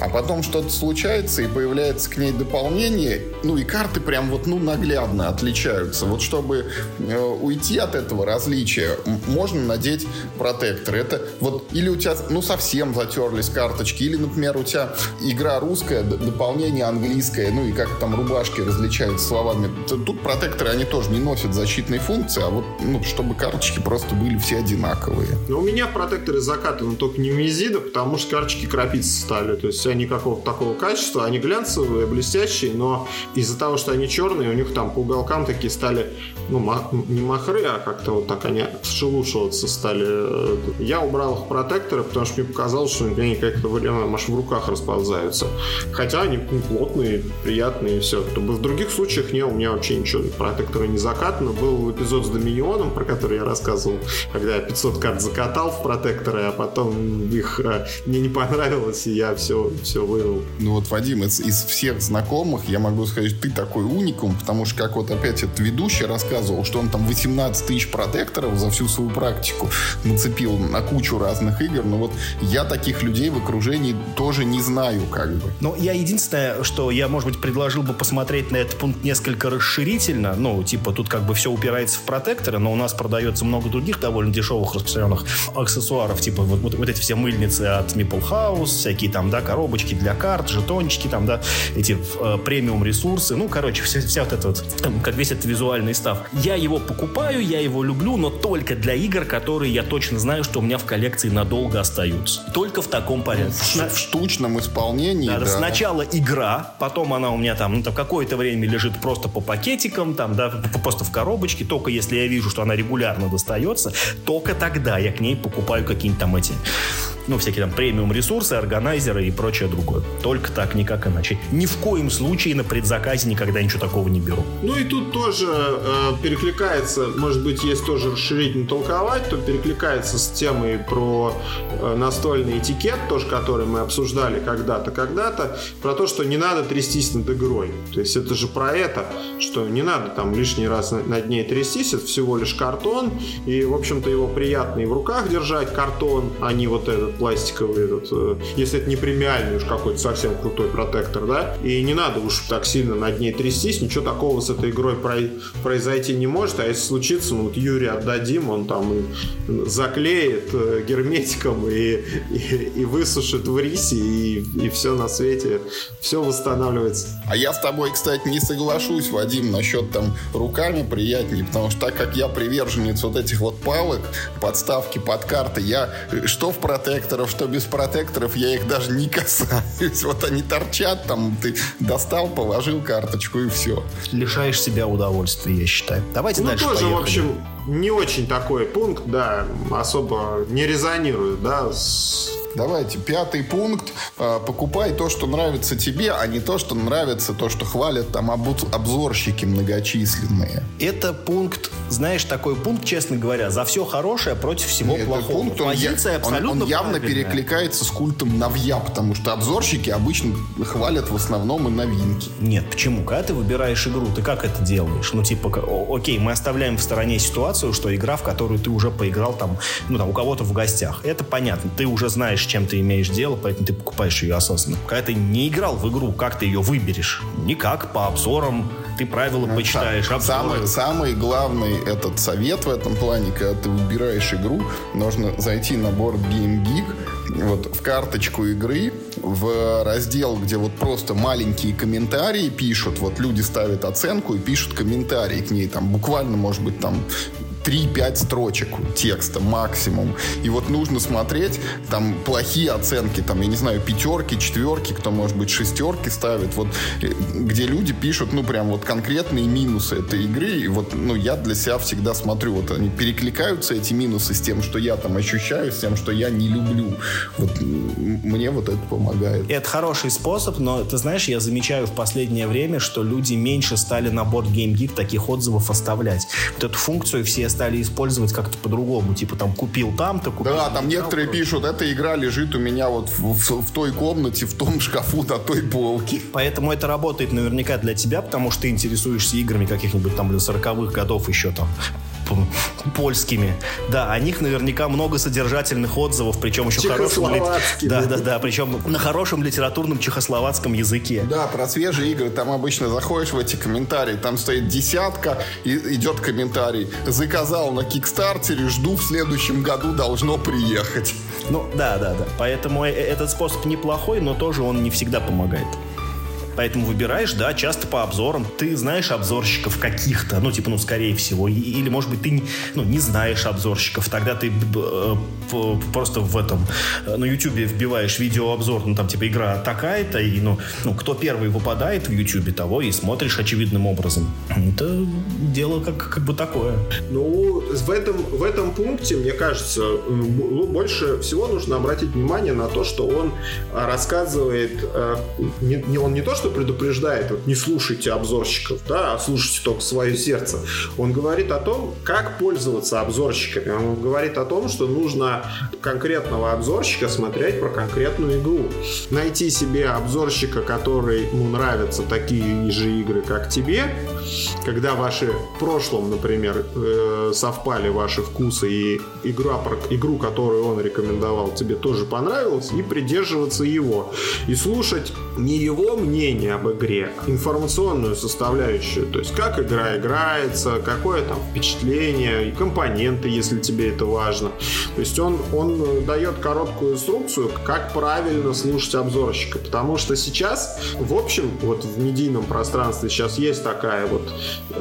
а потом что-то случается и появляется к ней дополнение, ну и карты прям вот, ну, наглядно отличаются. Вот чтобы э, уйти от этого различия, можно надеть протектор. Это вот или у тебя, ну, совсем затерлись карточки, или, например, у тебя игра русская, дополнение английское, ну и как там рубашки различаются словами. Тут протекторы, они тоже не носят защитной функции, а вот, ну, чтобы карточки просто были все одинаковые.
Но у меня протекторы закатаны только не Мизида, потому что карточки крапиться стали. То есть они какого-то такого качества, они глянцевые, блестящие, но из-за того, что они черные, у них там по уголкам такие стали, ну, ма- не махры, а как-то вот так они вшелушиваться стали. Я убрал их протекторы, потому что мне показалось, что они как-то время аж в руках расползаются. Хотя они плотные, приятные и все. В других случаях не, у меня вообще ничего, протекторы не закатано. Был эпизод с Доминионом, про который я рассказывал, когда я 500 карт закатал в протекторы, а потом их э, мне не понравилось, и я все, все вывел.
Ну вот, Вадим, из, из всех знакомых я могу сказать, ты такой уникум, потому что, как вот опять этот ведущий рассказывал, что он там 18 тысяч протекторов за всю свою практику нацепил на кучу разных игр, но вот я таких людей в окружении тоже не знаю, как бы.
Но я единственное, что я, может быть, предложил бы посмотреть на этот пункт несколько расширительно. Ну, типа, тут как бы все упирается в протекторы, но у нас продается много других довольно дешевых распространенных аксессуаров, типа вот, вот, вот эти все мыльницы от Meeple House, всякие там, да, коробочки для карт, жетончики там, да, эти э, премиум ресурсы. Ну, короче, вся, вся вот эта вот, там, как весь этот визуальный став. Я его покупаю, я его люблю, но только для игр, которые я точно знаю, что у меня в коллекции надолго остаются. Только в таком порядке.
В, в штучном исполнении,
Да,
да.
Сначала игра, потом она у меня там, ну, там какое-то время лежит просто по пакетикам, там, да, просто в коробочке. Только если я вижу, что она регулярно достается, только тогда я к ней покупаю какие-нибудь там эти, ну, всякие там премиум ресурсы, органайзеры и прочее другое. Только так, никак иначе. Ни в коем случае на предзаказе никогда ничего такого не беру.
Ну и тут тоже э, перекликается, может быть, есть тоже расширительно толковать, то перекликается с темой про э, настольный этикет, тоже который мы обсуждали когда-то, когда-то, про то, что не надо трястись над игрой. То есть это же про это, что не надо там лишний раз на- над ней трястись, это всего лишь картон, и, в общем-то, его приятно и в руках держать, картон, а не вот этот пластиковый этот, э, если это не премиальный уж какой-то совсем крутой протектор, да, и не надо уж так сильно над ней трястись, ничего такого с этой игрой произойти не может, а если случится, ну вот Юрий отдадим, он там заклеит э, герметиком и, и, и высушит в рисе, и, и все на свете, все восстанавливается.
А я с тобой, кстати, не соглашусь, Вадим, насчет там руками приятнее, потому что так как я приверженец вот этих вот палок, подставки под карты, я что в протекторов, что без протекторов, я их даже не касаюсь. Вот они торчат там, ты достал, положил карточку и все.
Лишаешь себя удовольствия, я считаю. Давайте ну, дальше тоже,
поехали. в общем, не очень такой пункт, да, особо не резонирует, да, с
Давайте, пятый пункт. А, покупай то, что нравится тебе, а не то, что нравится, то, что хвалят там обзорщики многочисленные.
Это пункт, знаешь, такой пункт, честно говоря, за все хорошее против всего Нет, плохого.
Пункт, он, Позиция я, абсолютно он, он явно перекликается с культом новья, потому что обзорщики обычно хвалят в основном и новинки.
Нет, почему? Когда ты выбираешь игру, ты как это делаешь? Ну, типа, окей, мы оставляем в стороне ситуацию, что игра, в которую ты уже поиграл там, ну, там, у кого-то в гостях. Это понятно. Ты уже знаешь, чем ты имеешь дело, поэтому ты покупаешь ее осознанно. Когда ты не играл в игру, как ты ее выберешь? Никак, по обзорам, ты правила ну, почитаешь, обзоры.
Самый, самый главный этот совет в этом плане, когда ты выбираешь игру, нужно зайти на борт Game Geek, вот в карточку игры, в раздел, где вот просто маленькие комментарии пишут, вот люди ставят оценку и пишут комментарии к ней, там буквально, может быть, там 3-5 строчек текста максимум. И вот нужно смотреть, там плохие оценки, там, я не знаю, пятерки, четверки, кто, может быть, шестерки ставит, вот, э, где люди пишут, ну, прям вот конкретные минусы этой игры, и вот, ну, я для себя всегда смотрю, вот они перекликаются, эти минусы, с тем, что я там ощущаю, с тем, что я не люблю. Вот мне вот это помогает.
Это хороший способ, но, ты знаешь, я замечаю в последнее время, что люди меньше стали на борт GameGeek таких отзывов оставлять. Вот эту функцию все стали использовать как-то по-другому. Типа там купил там-то, купил...
Да, там некоторые там, пишут, эта игра лежит у меня вот в, в, в той комнате, в том шкафу, на той полке.
Поэтому это работает наверняка для тебя, потому что ты интересуешься играми каких-нибудь там, блин, 40-х годов еще там польскими. Да, о них наверняка много содержательных отзывов, причем еще хорошим... Да, да, да, причем на хорошем литературном чехословацком языке.
Да, про свежие игры. Там обычно заходишь в эти комментарии, там стоит десятка, и идет комментарий. Заказал на Кикстартере, жду в следующем году должно приехать.
Ну, да, да, да. Поэтому э, этот способ неплохой, но тоже он не всегда помогает. Поэтому выбираешь, да, часто по обзорам. Ты знаешь обзорщиков каких-то, ну, типа, ну, скорее всего. Или, может быть, ты ну, не знаешь обзорщиков. Тогда ты э, просто в этом, э, на YouTube вбиваешь видеообзор, ну, там, типа, игра такая-то, и, ну, ну, кто первый выпадает в YouTube, того и смотришь очевидным образом. Это дело как, как бы такое.
Ну, в этом, в этом пункте, мне кажется, больше всего нужно обратить внимание на то, что он рассказывает, э, не, не он не то, что что предупреждает, вот не слушайте обзорщиков, да, а слушайте только свое сердце. Он говорит о том, как пользоваться обзорщиками. Он говорит о том, что нужно конкретного обзорщика смотреть про конкретную игру. Найти себе обзорщика, который ему нравятся такие же игры, как тебе, когда ваши в прошлом, например, э, совпали ваши вкусы и игра, игру, которую он рекомендовал, тебе тоже понравилась, и придерживаться его. И слушать не его мнение об игре, а информационную составляющую, то есть как игра играется, какое там впечатление, и компоненты, если тебе это важно. То есть он, он дает короткую инструкцию, как правильно слушать обзорщика, потому что сейчас, в общем, вот в медийном пространстве сейчас есть такая вот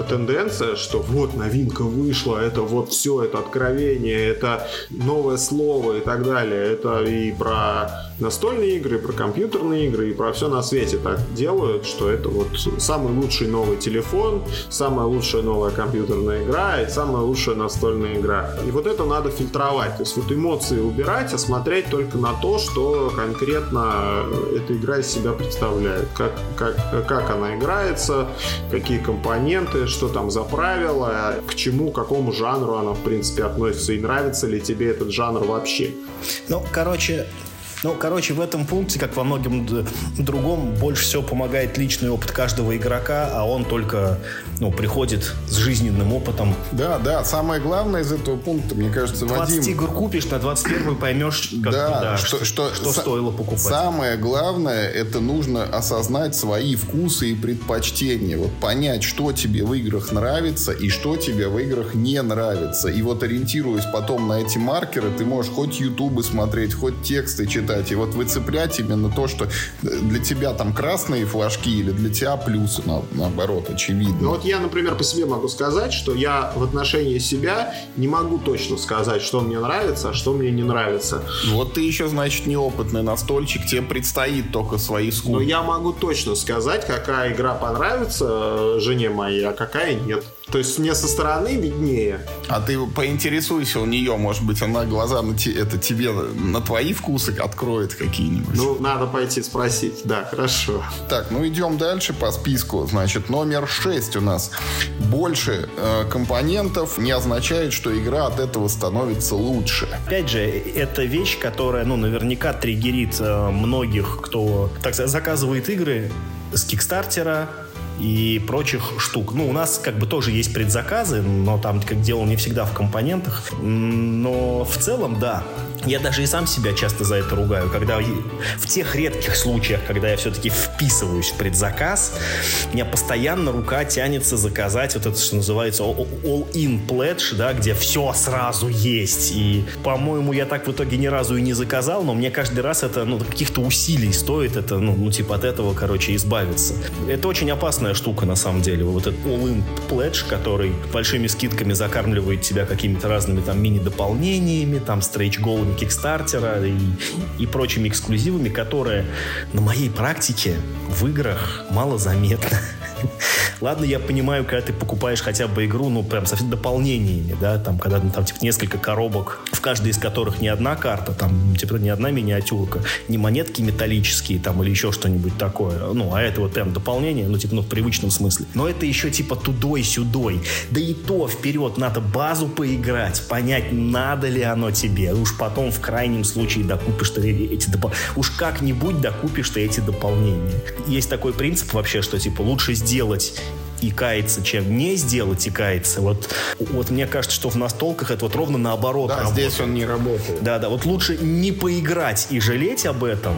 тенденция, что вот новинка вышла, это вот все, это откровение, это новое слово и так далее. Это и про настольные игры, и про компьютерные игры, и про все на свете так делают, что это вот самый лучший новый телефон, самая лучшая новая компьютерная игра и самая лучшая настольная игра. И вот это надо фильтровать. То есть вот эмоции убирать, а смотреть только на то, что конкретно эта игра из себя представляет. Как, как, как она играется, какие компоненты, что там за правила, к чему, к какому жанру она в принципе относится и нравится ли тебе этот жанр вообще.
Ну, короче, Ну, короче, в этом пункте, как во многом другом, больше всего помогает личный опыт каждого игрока, а он только ну, приходит с жизненным опытом.
Да, да, самое главное из этого пункта, мне кажется,
20
Вадим...
игр купишь, на 21 поймешь, как,
да,
да,
что, что,
что
са-
стоило покупать.
Самое главное, это нужно осознать свои вкусы и предпочтения. Вот понять, что тебе в играх нравится и что тебе в играх не нравится. И вот ориентируясь потом на эти маркеры, ты можешь хоть ютубы смотреть, хоть тексты читать. И вот выцеплять именно то, что для тебя там красные флажки или для тебя плюсы, на- наоборот, очевидно.
Ну вот я, например, по себе могу сказать, что я в отношении себя не могу точно сказать, что мне нравится, а что мне не нравится.
Вот ты еще, значит, неопытный настольщик, тебе предстоит только свои
Но
скулы.
я могу точно сказать, какая игра понравится э, жене моей, а какая нет. То есть мне со стороны виднее.
А ты поинтересуйся у нее, может быть, она глаза на те- это тебе на твои вкусы откроет какие-нибудь.
Ну, надо пойти спросить. Да, хорошо.
Так, ну идем дальше по списку. Значит, номер 6 у нас. Больше э, компонентов не означает, что игра от этого становится лучше.
Опять же, это вещь, которая, ну, наверняка триггерит э, многих, кто, так сказать, заказывает игры с Кикстартера и прочих штук. Ну, у нас как бы тоже есть предзаказы, но там как дело не всегда в компонентах. Но в целом, да. Я даже и сам себя часто за это ругаю, когда в тех редких случаях, когда я все-таки вписываюсь в предзаказ, у меня постоянно рука тянется заказать вот это, что называется all- all-in pledge, да, где все сразу есть. И, по-моему, я так в итоге ни разу и не заказал, но мне каждый раз это, ну, каких-то усилий стоит это, ну, ну, типа от этого, короче, избавиться. Это очень опасная штука, на самом деле. Вот этот all-in pledge, который большими скидками закармливает тебя какими-то разными там мини-дополнениями, там стрейч-голами кикстартера и, и прочими эксклюзивами, которые на моей практике в играх мало заметно. Ладно, я понимаю, когда ты покупаешь хотя бы игру, ну, прям со дополнениями, да, там, когда ну, там, типа, несколько коробок, в каждой из которых не одна карта, там, типа, не одна миниатюрка, не монетки металлические, там, или еще что-нибудь такое, ну, а это вот прям дополнение, ну, типа, ну, в привычном смысле. Но это еще, типа, тудой-сюдой. Да и то вперед надо базу поиграть, понять, надо ли оно тебе. Уж потом, в крайнем случае, докупишь ты эти дополнения. Уж как-нибудь докупишь ты эти дополнения. Есть такой принцип вообще, что, типа, лучше сделать сделать и каяться, чем не сделать и каяться. Вот, вот мне кажется, что в настолках это вот ровно наоборот
Да,
работает.
здесь он не работает.
Да, да, вот лучше не поиграть и жалеть об этом,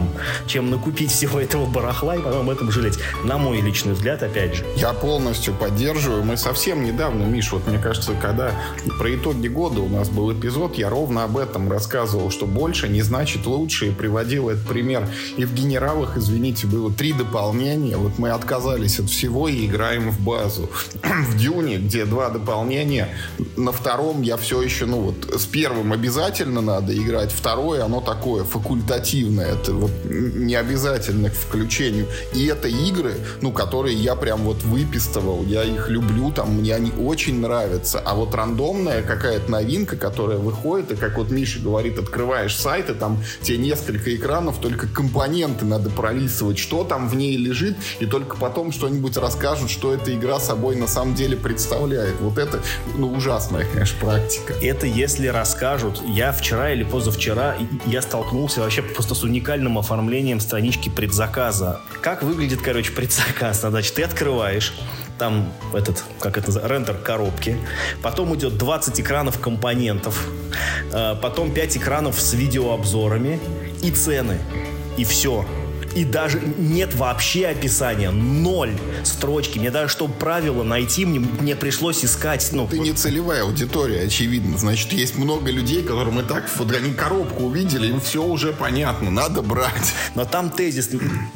чем накупить всего этого барахла и потом об этом жалеть. На мой личный взгляд, опять же.
Я полностью поддерживаю. Мы совсем недавно, Миш, вот мне кажется, когда про итоги года у нас был эпизод, я ровно об этом рассказывал, что больше не значит лучше, и приводил этот пример. И в «Генералах», извините, было три дополнения. Вот мы отказались от всего и играем в базу. в «Дюне», где два дополнения, на втором я все еще, ну вот, с первым обязательно надо играть, второе, оно такое факультативное, это вот не обязательно к включению. И это игры, ну, которые я прям вот выпистывал, я их люблю, там, мне они очень нравятся. А вот рандомная какая-то новинка, которая выходит, и как вот Миша говорит, открываешь сайт, и там тебе несколько экранов, только компоненты надо пролистывать, что там в ней лежит, и только потом что-нибудь расскажут, что эта игра собой на самом деле представляет. Вот это, ну, ужасная, конечно, практика.
Это если расскажут. Я вчера или позавчера я столкнулся вообще просто с уникальным оформлением странички предзаказа. Как выглядит, короче, предзаказ? Значит, ты открываешь, там этот, как это рендер коробки. Потом идет 20 экранов компонентов. э, Потом 5 экранов с видеообзорами и цены. И все. И даже нет вообще описания. Ноль строчки. Мне даже, чтобы правила найти, мне, мне пришлось искать. Ну,
Ты не целевая аудитория, очевидно. Значит, есть много людей, которым и так вот они коробку увидели, им все уже понятно, надо брать.
Но там тезис...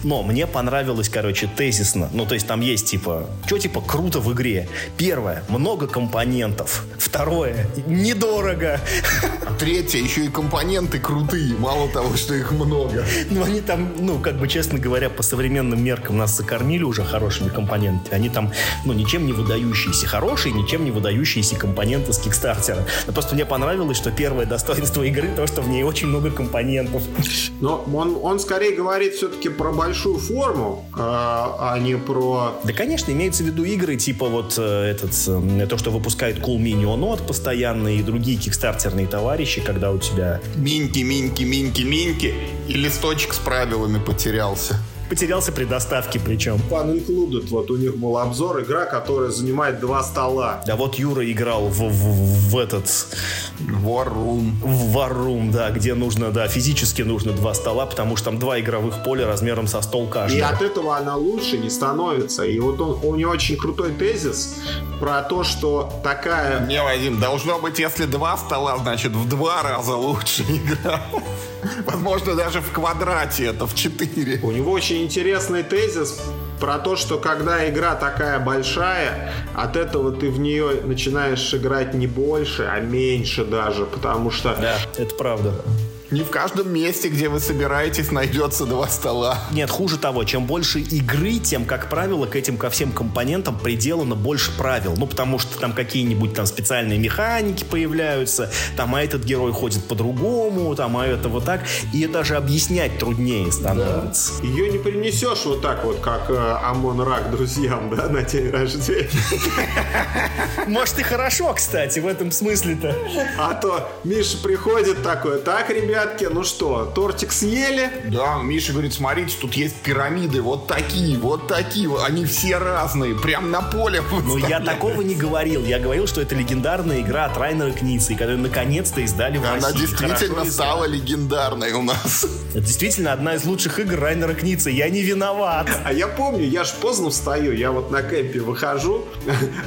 Но мне понравилось, короче, тезисно. Ну, то есть там есть, типа... Что, типа, круто в игре? Первое. Много компонентов. Второе. Недорого.
Третье, еще и компоненты крутые. Мало того, что их много.
Ну, они там, ну, как бы, честно говоря, по современным меркам нас закормили уже хорошими компонентами. Они там, ну, ничем не выдающиеся. Хорошие, ничем не выдающиеся компоненты с Кикстартера. Но просто мне понравилось, что первое достоинство игры то, что в ней очень много компонентов.
Но он, он скорее говорит все-таки про большую форму, а, а не про...
Да, конечно, имеется в виду игры типа вот э, этот, э, то, что выпускает Cool Mini Onod постоянно и другие кикстартерные товарищи, когда у тебя...
Миньки, миньки, миньки, миньки. И листочек с правилами потерялся.
Потерялся при доставке причем.
Fun Included, вот у них был обзор, игра, которая занимает два стола.
Да вот Юра играл в, в, в этот...
War Room.
В War Room, да, где нужно, да, физически нужно два стола, потому что там два игровых поля размером со стол каждый.
И от этого она лучше не становится. И вот он, у него очень крутой тезис про то, что такая...
Не, Вадим, должно быть, если два стола, значит, в два раза лучше игра. Возможно, даже в квадрате это в четыре.
У него очень интересный тезис про то, что когда игра такая большая, от этого ты в нее начинаешь играть не больше, а меньше даже, потому что...
Да, это правда.
Не в каждом месте, где вы собираетесь, найдется два стола.
Нет, хуже того, чем больше игры, тем, как правило, к этим ко всем компонентам приделано больше правил. Ну, потому что там какие-нибудь там специальные механики появляются, там, а этот герой ходит по-другому, там, а это вот так. И даже объяснять труднее становится.
Да. Ее не принесешь вот так вот, как э, Амон Рак друзьям, да, на день рождения.
Может, и хорошо, кстати, в этом смысле-то.
А то Миша приходит такой, так, ребят, ребятки, ну что, тортик съели?
Да, Миша говорит, смотрите, тут есть пирамиды, вот такие, вот такие, они все разные, прям на поле.
Ну, я такого не говорил. Я говорил, что это легендарная игра от Райнера Кницы, которую наконец-то издали в
Она
России.
действительно стала легендарной у нас.
Это действительно одна из лучших игр Райнера Кницы. Я не виноват.
А я помню, я ж поздно встаю, я вот на кемпе выхожу,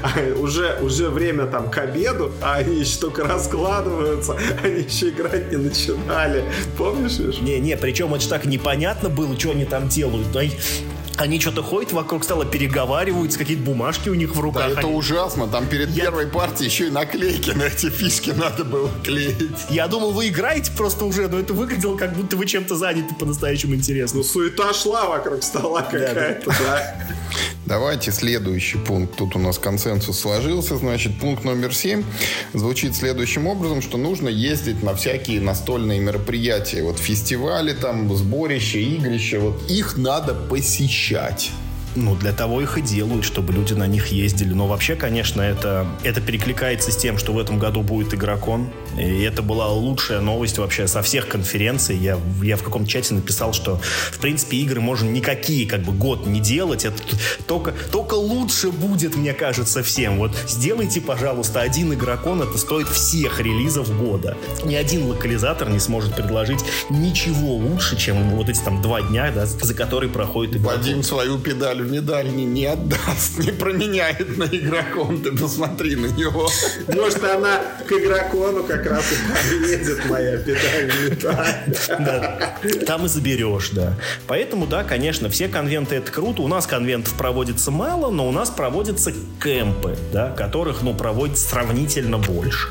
а уже, уже время там к обеду, а они еще только раскладываются, они еще играть не начинали играли. Помнишь, Миш?
Не-не, причем это же так непонятно было, что они там делают. Они что-то ходят вокруг стола, переговариваются, какие-то бумажки у них в руках.
Да, это
они...
ужасно. Там перед Я... первой партией еще и наклейки на эти фишки надо было клеить.
Я думал, вы играете просто уже, но это выглядело, как будто вы чем-то заняты по-настоящему интересно.
Ну, суета шла вокруг стола какая-то, да. Да.
Давайте следующий пункт. Тут у нас консенсус сложился. Значит, пункт номер семь звучит следующим образом, что нужно ездить на всякие настольные мероприятия. Вот фестивали, там, сборища, игрища. Вот их надо посещать.
Ну, для того их и делают, чтобы люди на них ездили. Но вообще, конечно, это, это перекликается с тем, что в этом году будет игрокон. И это была лучшая новость вообще со всех конференций. Я, я в каком-то чате написал, что, в принципе, игры можно никакие как бы год не делать. Это только, только лучше будет, мне кажется, всем. Вот сделайте, пожалуйста, один игрокон, это стоит всех релизов года. Ни один локализатор не сможет предложить ничего лучше, чем вот эти там два дня, да, за которые проходит игрокон.
Вадим свою педаль медаль не, не отдаст, не променяет на игрокон. Ты посмотри на него.
Может, она к игрокону как раз и подъедет моя педаль.
Там и заберешь, да. Поэтому, да, конечно, все конвенты это круто. У нас конвентов проводится мало, но у нас проводятся кемпы, да, которых, ну, проводится сравнительно больше.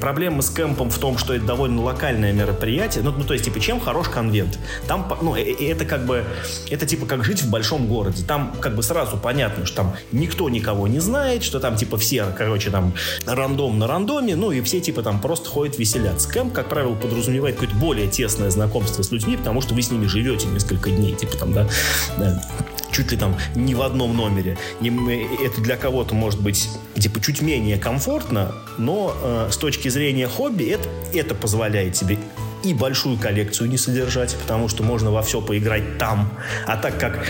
Проблема с кемпом в том, что это довольно локальное мероприятие. Ну, ну то есть, типа, чем хорош конвент? Там, ну, э, э, это как бы, это типа как жить в большом городе. Там как бы сразу понятно, что там никто никого не знает, что там типа все, короче, там рандом на рандоме, ну и все типа там просто ходят веселятся. Кэмп, как правило, подразумевает какое-то более тесное знакомство с людьми, потому что вы с ними живете несколько дней, типа там, да, да чуть ли там не в одном номере. Это для кого-то может быть типа чуть менее комфортно, но э, с точки зрения хобби это, это позволяет тебе и большую коллекцию не содержать, потому что можно во все поиграть там. А так как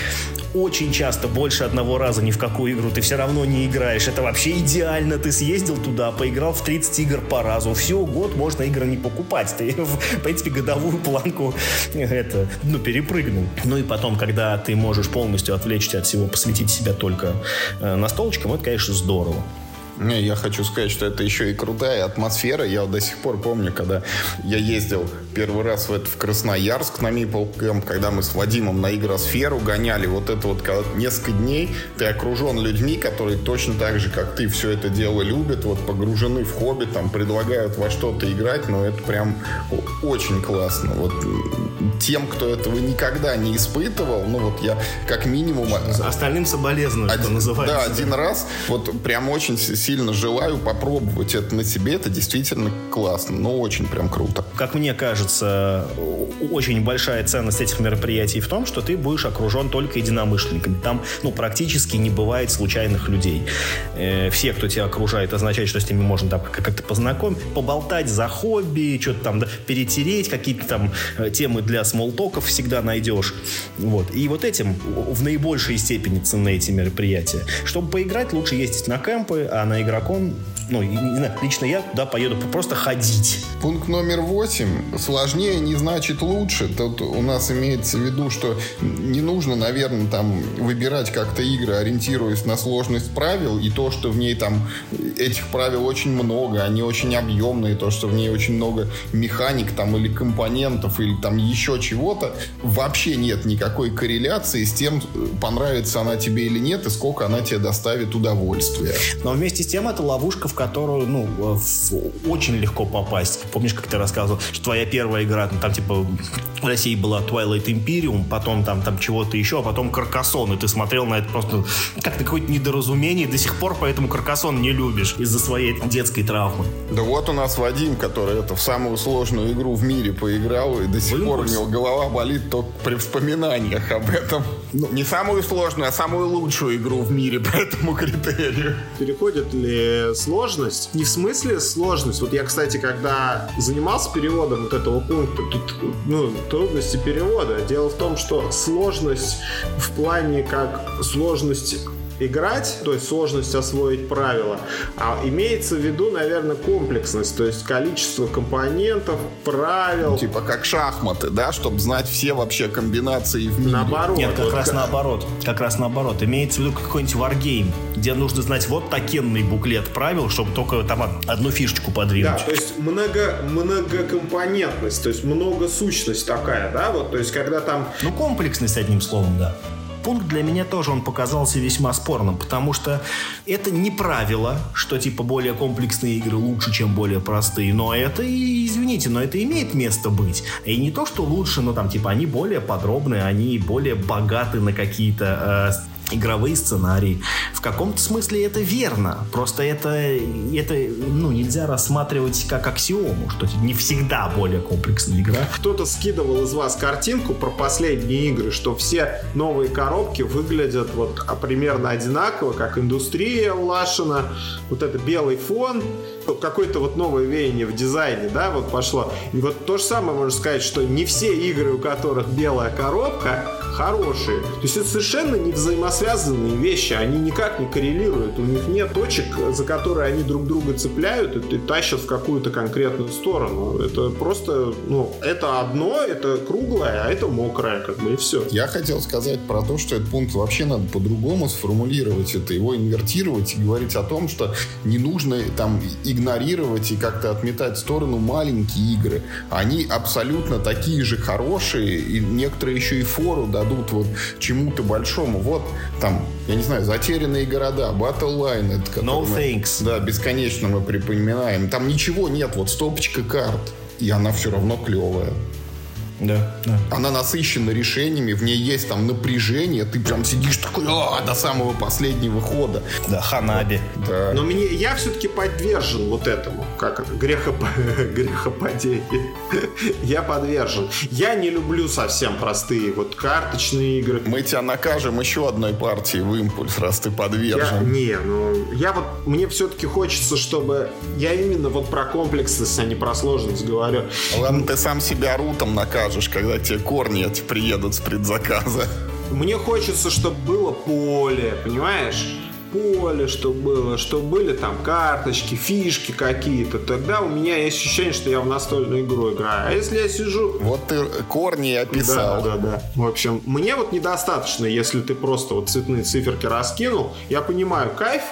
очень часто больше одного раза ни в какую игру ты все равно не играешь. Это вообще идеально. Ты съездил туда, поиграл в 30 игр по разу. Все, год можно игры не покупать. Ты, в принципе, годовую планку это, ну, перепрыгнул. Ну и потом, когда ты можешь полностью отвлечься от всего, посвятить себя только э, настолочкам, это, конечно, здорово.
Не, я хочу сказать, что это еще и крутая атмосфера. Я до сих пор помню, когда я ездил первый раз в, это, в Красноярск на Maple Camp, когда мы с Вадимом на игросферу гоняли. Вот это вот когда несколько дней ты окружен людьми, которые точно так же, как ты, все это дело любят, вот погружены в хобби, там предлагают во что-то играть, но это прям очень классно. Вот тем, кто этого никогда не испытывал, ну вот я как минимум...
Остальным соболезную,
один,
что называется.
Да, один раз вот прям очень сильно сильно желаю попробовать это на себе. Это действительно классно, но очень прям круто.
Как мне кажется, очень большая ценность этих мероприятий в том, что ты будешь окружен только единомышленниками. Там, ну, практически не бывает случайных людей. Э, все, кто тебя окружает, означает, что с ними можно там как-то познакомить, поболтать за хобби, что-то там да, перетереть, какие-то там э, темы для смолтоков всегда найдешь. Вот. И вот этим в наибольшей степени ценны эти мероприятия. Чтобы поиграть, лучше ездить на кемпы, а на игрокон ну, не знаю, лично я туда поеду просто ходить.
Пункт номер восемь. Сложнее не значит лучше. Тут у нас имеется в виду, что не нужно, наверное, там выбирать как-то игры, ориентируясь на сложность правил и то, что в ней там этих правил очень много, они очень объемные, то, что в ней очень много механик там или компонентов или там еще чего-то. Вообще нет никакой корреляции с тем, понравится она тебе или нет и сколько она тебе доставит удовольствия.
Но вместе с тем это ловушка, в которую, ну, очень легко попасть. Помнишь, как ты рассказывал, что твоя первая игра, ну, там, типа, в России была Twilight Imperium, потом там, там чего-то еще, а потом Каркасон, и ты смотрел на это просто как-то какое-то недоразумение, до сих пор поэтому Каркасон не любишь из-за своей детской травмы.
Да вот у нас Вадим, который это в самую сложную игру в мире поиграл, и до сих Вы пор у него голова болит только при вспоминаниях об этом. Ну, не самую сложную, а самую лучшую игру в мире по этому критерию.
Переходит ли сложность? Не в смысле сложность. Вот я, кстати, когда занимался переводом вот этого пункта, тут, ну, трудности перевода. Дело в том, что сложность в плане как сложность играть, то есть сложность освоить правила, а имеется в виду, наверное, комплексность, то есть количество компонентов, правил.
Типа как шахматы, да, чтобы знать все вообще комбинации в мире.
Наоборот. Нет, как вот раз как... наоборот. Как раз наоборот. Имеется в виду какой-нибудь варгейм, где нужно знать вот такенный буклет правил, чтобы только там одну фишечку подвинуть.
Да, то есть много, многокомпонентность, то есть много сущность такая, да, вот, то есть когда там...
Ну, комплексность, одним словом, да пункт для меня тоже он показался весьма спорным, потому что это не правило, что типа более комплексные игры лучше, чем более простые, но это, извините, но это имеет место быть. И не то, что лучше, но там типа они более подробные, они более богаты на какие-то э, игровые сценарии. В каком-то смысле это верно. Просто это, это ну, нельзя рассматривать как аксиому, что не всегда более комплексная игра.
Кто-то скидывал из вас картинку про последние игры, что все новые коробки выглядят вот а, примерно одинаково, как индустрия у Лашина. Вот это белый фон, какое-то вот новое веяние в дизайне, да, вот пошло. И вот то же самое можно сказать, что не все игры, у которых белая коробка, хорошие. То есть это совершенно не взаимосвязанные вещи, они никак не коррелируют, у них нет точек, за которые они друг друга цепляют и, и тащат в какую-то конкретную сторону. Это просто, ну, это одно, это круглое, а это мокрое, как бы, и все.
Я хотел сказать про то, что этот пункт вообще надо по-другому сформулировать, это его инвертировать и говорить о том, что не нужно там игнорировать и как-то отметать в сторону маленькие игры. Они абсолютно такие же хорошие, и некоторые еще и фору да, дадут вот чему-то большому. Вот там, я не знаю, затерянные города, Battle Line. Это,
no мы, thanks.
Да, бесконечно мы припоминаем. Там ничего нет, вот стопочка карт. И она все равно клевая.
Да, да.
Она насыщена решениями, в ней есть там напряжение, ты прям сидишь такой а, до самого последнего хода.
Да, ханаби.
Да. Но мне, я все-таки подвержен вот этому, как это, грехоп... грехопадению. я подвержен. Я не люблю совсем простые вот карточные игры.
Мы тебя накажем еще одной партией в импульс, раз ты подвержен.
Я, не, ну, я вот, мне все-таки хочется, чтобы я именно вот про комплексность, а не про сложность говорю.
Ладно, ты сам себя рутом накажешь скажешь, когда тебе корни эти приедут с предзаказа.
Мне хочется, чтобы было поле, понимаешь? Поле, что было, что были там карточки, фишки какие-то, тогда у меня есть ощущение, что я в настольную игру играю. А если я сижу...
Вот ты корни описал.
Да, да, да. В общем, мне вот недостаточно, если ты просто вот цветные циферки раскинул. Я понимаю кайф,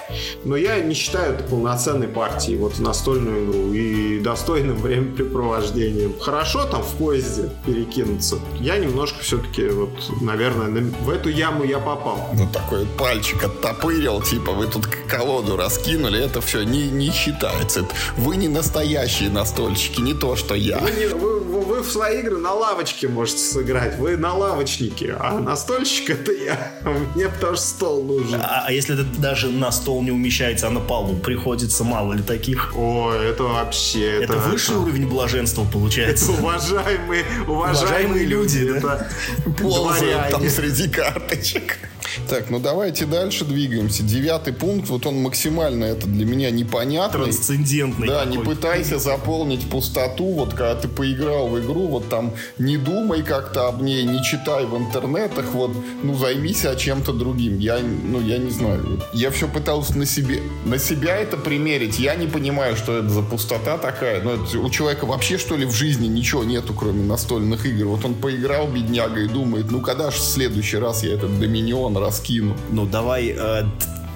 но я не считаю это полноценной партией вот в настольную игру и достойным времяпрепровождением. Хорошо там в поезде перекинуться. Я немножко все-таки вот, наверное, в эту яму я попал.
Ну, такой пальчик оттопырил типа, вы тут колоду раскинули, это все не, не считается. Вы не настоящие настольщики, не то, что я.
Вы, не, вы, вы в свои игры на лавочке можете сыграть, вы на лавочнике, а настольщик это я. Мне потому что стол нужен.
А, а если это даже на стол не умещается, а на полу приходится, мало ли таких?
О, это вообще...
Это, это высший это... уровень блаженства получается.
Это уважаемые, уважаемые, уважаемые люди. люди да?
Это Ползают там среди карточек. Так, ну давайте дальше двигаемся. Девятый пункт, вот он максимально это для меня непонятный.
Трансцендентный.
Да, не пытайся заполнить пустоту, вот когда ты поиграл в игру, вот там не думай как-то об ней, не читай в интернетах, вот, ну займись а чем-то другим. Я, ну, я не знаю. Я все пытался на себе, на себя это примерить. Я не понимаю, что это за пустота такая. Ну, это, у человека вообще, что ли, в жизни ничего нету, кроме настольных игр. Вот он поиграл, бедняга, и думает, ну когда же в следующий раз я этот Доминион раскину.
Ну, давай э,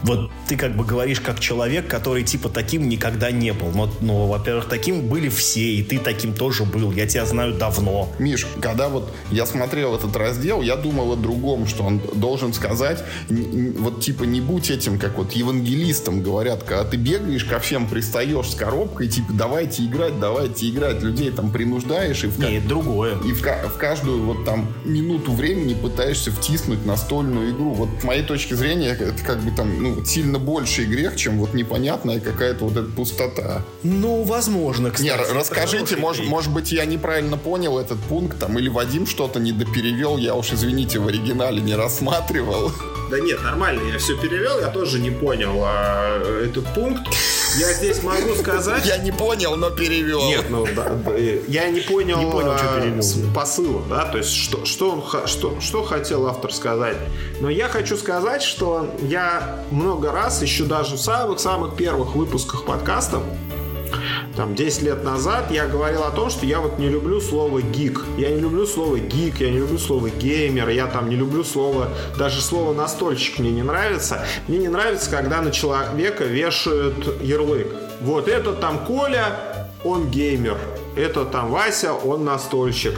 вот ты как бы говоришь как человек, который типа таким никогда не был. Но, ну, во-первых, таким были все, и ты таким тоже был. Я тебя знаю давно.
Миш, когда вот я смотрел этот раздел, я думал о другом, что он должен сказать, вот типа не будь этим, как вот евангелистом говорят, когда ты бегаешь ко всем, пристаешь с коробкой, типа давайте играть, давайте играть, людей там принуждаешь и в
Нет, другое.
И в, в каждую вот там минуту времени пытаешься втиснуть настольную игру. Вот с моей точки зрения, это как бы там, ну, сильно больший грех, чем вот непонятная какая-то вот эта пустота.
Ну, возможно, кстати.
Не, расскажите, может, может быть, я неправильно понял этот пункт, там, или Вадим что-то недоперевел, я уж, извините, в оригинале не рассматривал.
Да нет, нормально, я все перевел, я тоже не понял а, этот пункт. Я здесь могу сказать...
Я не понял, но перевел.
Нет, ну да, да я не понял, не понял что а, перевел. посыла, да, то есть что, что, он, что, что хотел автор сказать. Но я хочу сказать, что я много раз, еще даже в самых-самых первых выпусках подкастов, там 10 лет назад я говорил о том, что я вот не люблю слово гик. Я не люблю слово гик, я не люблю слово геймер, я там не люблю слово, даже слово настольщик мне не нравится. Мне не нравится, когда на человека вешают ярлык. Вот это там Коля, он геймер это там Вася, он настольщик,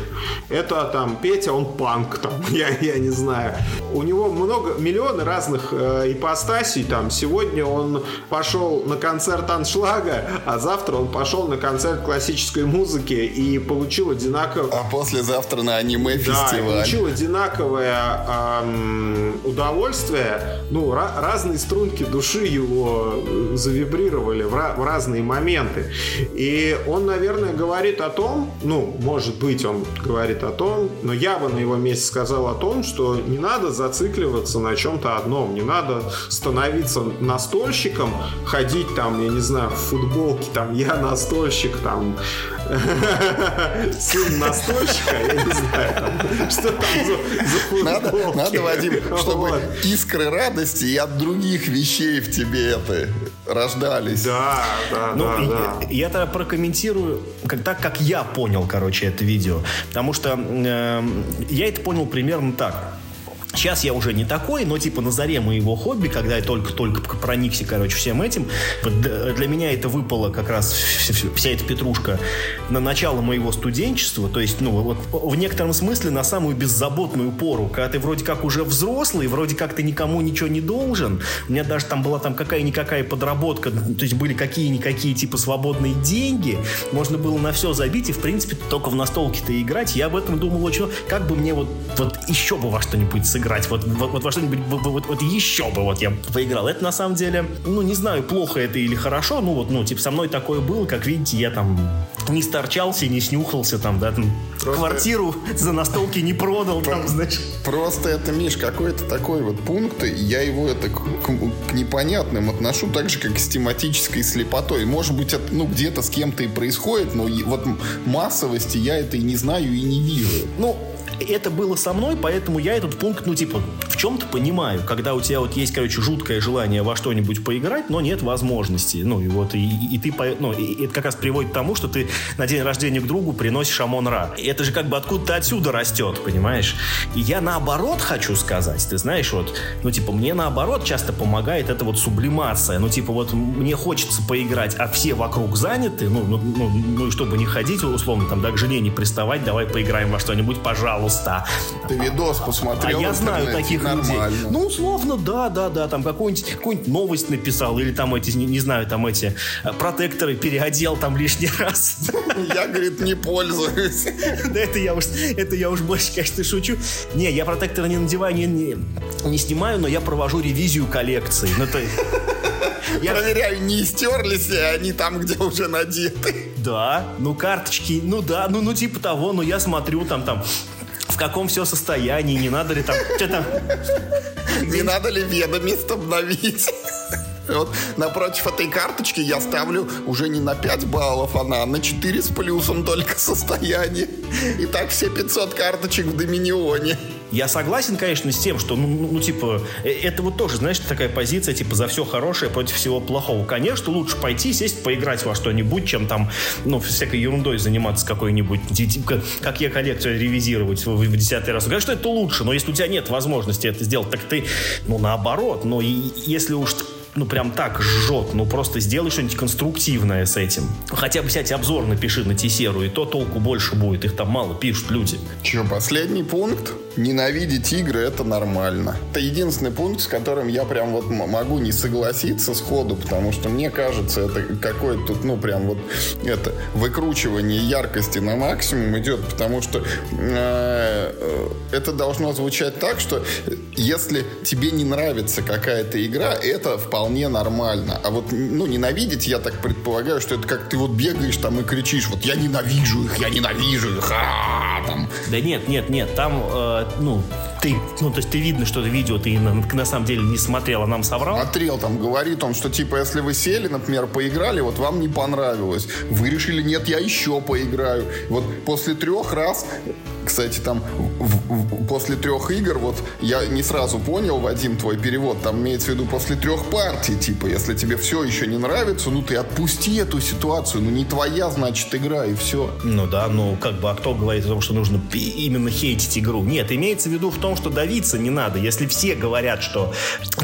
это там Петя, он панк, там, я, я не знаю. У него много, миллионы разных э, ипостасей, там, сегодня он пошел на концерт аншлага, а завтра он пошел на концерт классической музыки и получил одинаковое...
А послезавтра на аниме-фестиваль. Да,
получил одинаковое эм, удовольствие, ну, разные струнки души его завибрировали в, в разные моменты. И он, наверное, говорит говорит о том, ну, может быть, он говорит о том, но я бы на его месте сказал о том, что не надо зацикливаться на чем-то одном, не надо становиться настольщиком, ходить там, я не знаю, в футболке, там, я настольщик, там, сын настольщика, я не знаю, там, что там за, за.
Надо, надо, Вадим, чтобы вот. искры радости и от других вещей в тебе это рождались.
Да, да, ну, да, да.
Я тогда прокомментирую, как, так как я понял, короче, это видео. Потому что э, я это понял примерно так. Сейчас я уже не такой, но типа на заре моего хобби, когда я только-только проникся, короче, всем этим, для меня это выпало как раз вся эта петрушка на начало моего студенчества, то есть, ну, вот в некотором смысле на самую беззаботную пору, когда ты вроде как уже взрослый, вроде как ты никому ничего не должен. У меня даже там была там какая-никакая подработка, то есть были какие-никакие типа свободные деньги, можно было на все забить и, в принципе, только в настолке-то играть. Я об этом думал очень, как бы мне вот, вот еще бы во что-нибудь сыграть играть, вот, вот, вот во что-нибудь, вот, вот, вот еще бы вот я поиграл. Это на самом деле, ну, не знаю, плохо это или хорошо, ну, вот, ну, типа, со мной такое было, как видите, я там не сторчался, не снюхался, там, да, там, Просто... квартиру за настолки не продал, там, значит.
Просто это, Миш, какой-то такой вот пункт, я его это к, к, к непонятным отношу так же, как с тематической слепотой. Может быть, это, ну, где-то с кем-то и происходит, но вот массовости я это и не знаю, и не вижу.
Ну, это было со мной, поэтому я этот пункт, ну, типа, в чем-то понимаю. Когда у тебя вот есть, короче, жуткое желание во что-нибудь поиграть, но нет возможности. Ну, и вот, и, и, ты, ну, и это как раз приводит к тому, что ты на день рождения к другу приносишь Амон Ра. Это же как бы откуда-то отсюда растет, понимаешь? И я наоборот хочу сказать, ты знаешь, вот, ну, типа, мне наоборот часто помогает эта вот сублимация. Ну, типа, вот мне хочется поиграть, а все вокруг заняты, ну, ну, ну, ну чтобы не ходить, условно, там, да, к жене не приставать, давай поиграем во что-нибудь, пожалуйста,
пожалуйста. Ты видос посмотрел
А я знаю таких людей. Ну, условно, да, да, да, там какую-нибудь какую новость написал, или там эти, не, не знаю, там эти э, протекторы переодел там лишний раз.
Я, говорит, не пользуюсь.
Да это я уж, это я уж больше, конечно, шучу. Не, я протекторы не надеваю, не, не, не снимаю, но я провожу ревизию коллекции. Ну, то
я проверяю, не стерлись ли они там, где уже надеты.
Да, ну карточки, ну да, ну, ну типа того, но я смотрю там, там, в каком все состоянии, не надо ли там, что там...
Не надо ли ведомость обновить? Вот напротив этой карточки я ставлю уже не на 5 баллов, а на, на 4 с плюсом только состояние. И так все 500 карточек в Доминионе.
Я согласен, конечно, с тем, что, ну, ну, ну, типа, э, это вот тоже, знаешь, такая позиция, типа, за все хорошее против всего плохого. Конечно, лучше пойти, сесть, поиграть во что-нибудь, чем там, ну, всякой ерундой заниматься какой-нибудь, типа, как я коллекцию ревизировать в, десятый раз. Конечно, это лучше, но если у тебя нет возможности это сделать, так ты, ну, наоборот, но и, если уж ну, прям так жжет, ну, просто сделай что-нибудь конструктивное с этим. Хотя бы взять обзор напиши на Тесеру, и то толку больше будет. Их там мало пишут люди.
Че, последний пункт? Ненавидеть игры — это нормально. Это единственный пункт, с которым я прям вот могу не согласиться сходу, потому что мне кажется, это какое-то тут, ну, прям вот это выкручивание яркости на максимум идет, потому что э, это должно звучать так, что если тебе не нравится какая-то игра, это вполне нормально. А вот, ну, ненавидеть, я так предполагаю, что это как ты вот бегаешь там и кричишь, вот я ненавижу их, я ненавижу их, а там.
Да нет, нет, нет, там, э, ну, ты, ну, то есть ты видно, что это видео ты на, на самом деле не смотрел, а нам соврал.
Смотрел, там говорит он, что типа, если вы сели, например, поиграли, вот вам не понравилось. Вы решили, нет, я еще поиграю. Вот после трех раз кстати, там в, в, после трех игр, вот я не сразу понял, Вадим, твой перевод, там имеется в виду после трех партий, типа, если тебе все еще не нравится, ну ты отпусти эту ситуацию, ну не твоя, значит, игра, и все.
Ну да, ну как бы, а кто говорит о том, что нужно именно хейтить игру? Нет, имеется в виду в том, что давиться не надо. Если все говорят, что...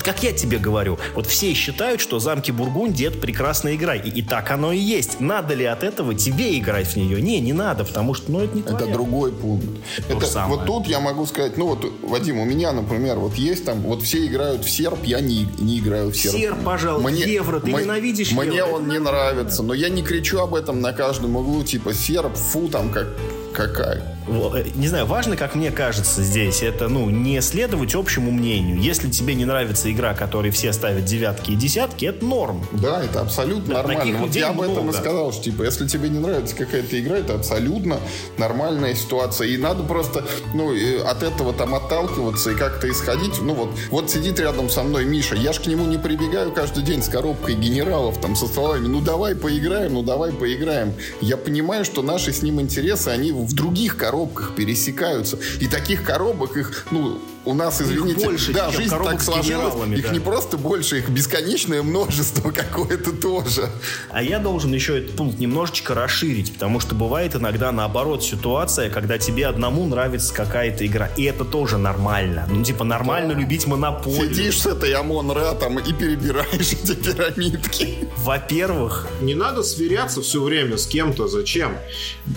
Как я тебе говорю, вот все считают, что «Замки Бургундии» — это прекрасная игра, и, и так оно и есть. Надо ли от этого тебе играть в нее? Не, не надо, потому что, ну, это не
твоя. Это другой пункт. Это, это вот тут я могу сказать, ну вот, Вадим, у меня, например, вот есть там, вот все играют в серп, я не, не играю в серп.
Серп, пожалуйста, мне, евро, ты мне, ненавидишь
Мне
евро.
он не нравится, но я не кричу об этом на каждом углу, типа серп, фу, там как какая.
Э, не знаю, важно, как мне кажется здесь, это, ну, не следовать общему мнению. Если тебе не нравится игра, которой все ставят девятки и десятки, это норм.
Да, это абсолютно да, нормально. Вот я об этом и сказал, что, типа, если тебе не нравится какая-то игра, это абсолютно нормальная ситуация. И надо просто, ну, от этого там отталкиваться и как-то исходить. Ну, вот, вот сидит рядом со мной Миша, я ж к нему не прибегаю каждый день с коробкой генералов, там, со словами, ну, давай поиграем, ну, давай поиграем. Я понимаю, что наши с ним интересы, они в других коробках пересекаются. И таких коробок их, ну, у нас, извините,
их больше,
да, жизнь так сложилась. Их да. не просто больше, их бесконечное множество какое-то тоже.
А я должен еще этот пункт немножечко расширить, потому что бывает иногда наоборот ситуация, когда тебе одному нравится какая-то игра, и это тоже нормально. Ну, типа, нормально да. любить монополию.
Сидишь с этой Амон-Ра там и перебираешь эти пирамидки.
Во-первых...
Не надо сверяться все время с кем-то. Зачем?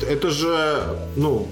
Это же, ну,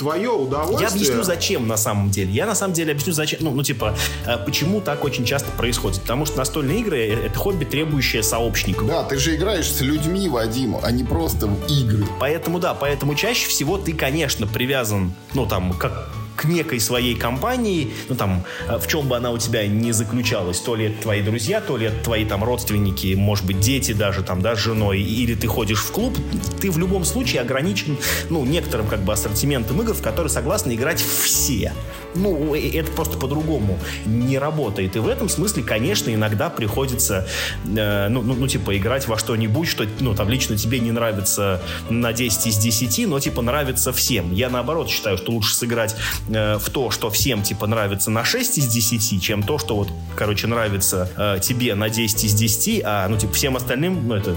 твое удовольствие.
Я объясню, зачем на самом деле. Я на самом деле объясню, зачем. Ну, ну типа, э, почему так очень часто происходит. Потому что настольные игры — это хобби, требующее сообщников.
Да, ты же играешь с людьми, Вадим, а не просто в игры.
Поэтому, да, поэтому чаще всего ты, конечно, привязан, ну, там, как к некой своей компании, ну там, э, в чем бы она у тебя не заключалась, то ли это твои друзья, то ли это твои там родственники, может быть, дети даже там, да, с женой, или ты ходишь в клуб, ты в любом случае ограничен, ну, некоторым как бы ассортиментом игр, в которые согласны играть все. Ну, это просто по-другому не работает. И в этом смысле, конечно, иногда приходится, э, ну, ну, ну, типа, играть во что-нибудь, что, ну, там, лично тебе не нравится на 10 из 10, но, типа, нравится всем. Я, наоборот, считаю, что лучше сыграть э, в то, что всем, типа, нравится на 6 из 10, чем то, что вот, короче, нравится э, тебе на 10 из 10, а, ну, типа, всем остальным, ну, это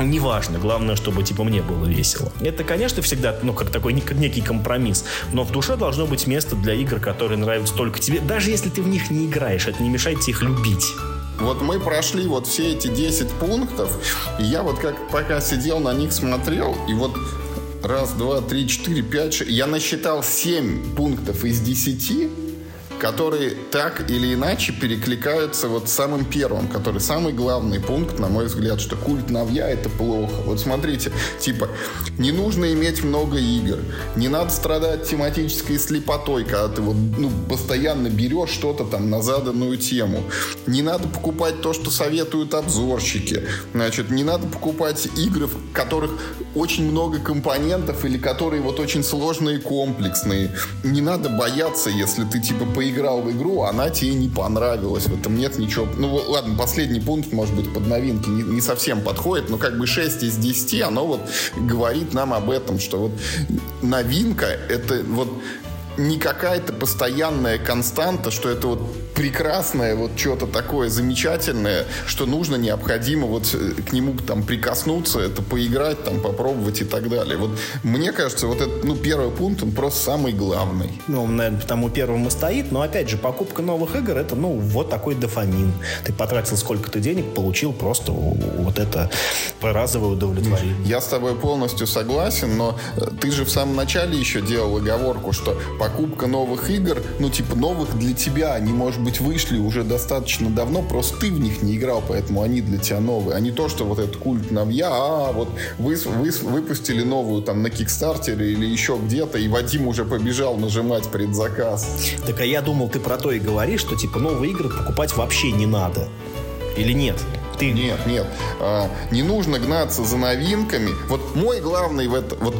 неважно. Главное, чтобы, типа, мне было весело. Это, конечно, всегда, ну, как такой, некий компромисс. Но в душе должно быть место для игр, нравятся только тебе. Даже если ты в них не играешь, это не мешает тебе их любить.
Вот мы прошли вот все эти 10 пунктов, и я вот как пока сидел на них смотрел, и вот раз, два, три, четыре, пять, шесть, я насчитал 7 пунктов из 10, которые так или иначе перекликаются вот с самым первым, который самый главный пункт, на мой взгляд, что культ новья это плохо. Вот смотрите, типа, не нужно иметь много игр, не надо страдать тематической слепотой, когда ты вот ну, постоянно берешь что-то там на заданную тему. Не надо покупать то, что советуют обзорщики. Значит, не надо покупать игры, в которых очень много компонентов или которые вот очень сложные и комплексные. Не надо бояться, если ты типа поиграл в игру, она тебе не понравилась. В этом нет ничего. Ну ладно, последний пункт, может быть, под новинки не, не совсем подходит, но как бы 6 из 10, оно вот говорит нам об этом, что вот новинка это вот не какая-то постоянная константа, что это вот прекрасное, вот что-то такое замечательное, что нужно, необходимо вот э, к нему там прикоснуться, это поиграть, там попробовать и так далее. Вот мне кажется, вот это, ну, первый пункт, он просто самый главный.
Ну, наверное, потому первым и стоит, но опять же, покупка новых игр, это, ну, вот такой дофамин. Ты потратил сколько-то денег, получил просто вот это разовое удовлетворение.
Я с тобой полностью согласен, но э, ты же в самом начале еще делал оговорку, что покупка новых игр, ну, типа, новых для тебя, они, может быть, вышли уже достаточно давно, просто ты в них не играл, поэтому они для тебя новые. А не то, что вот этот культ новья, а вот вы, вы выпустили новую там на Кикстартере или еще где-то, и Вадим уже побежал нажимать предзаказ.
Так а я думал, ты про то и говоришь, что, типа, новые игры покупать вообще не надо. Или нет?
Ты... Нет, нет. А, не нужно гнаться за новинками. Вот мой главный в это... Вот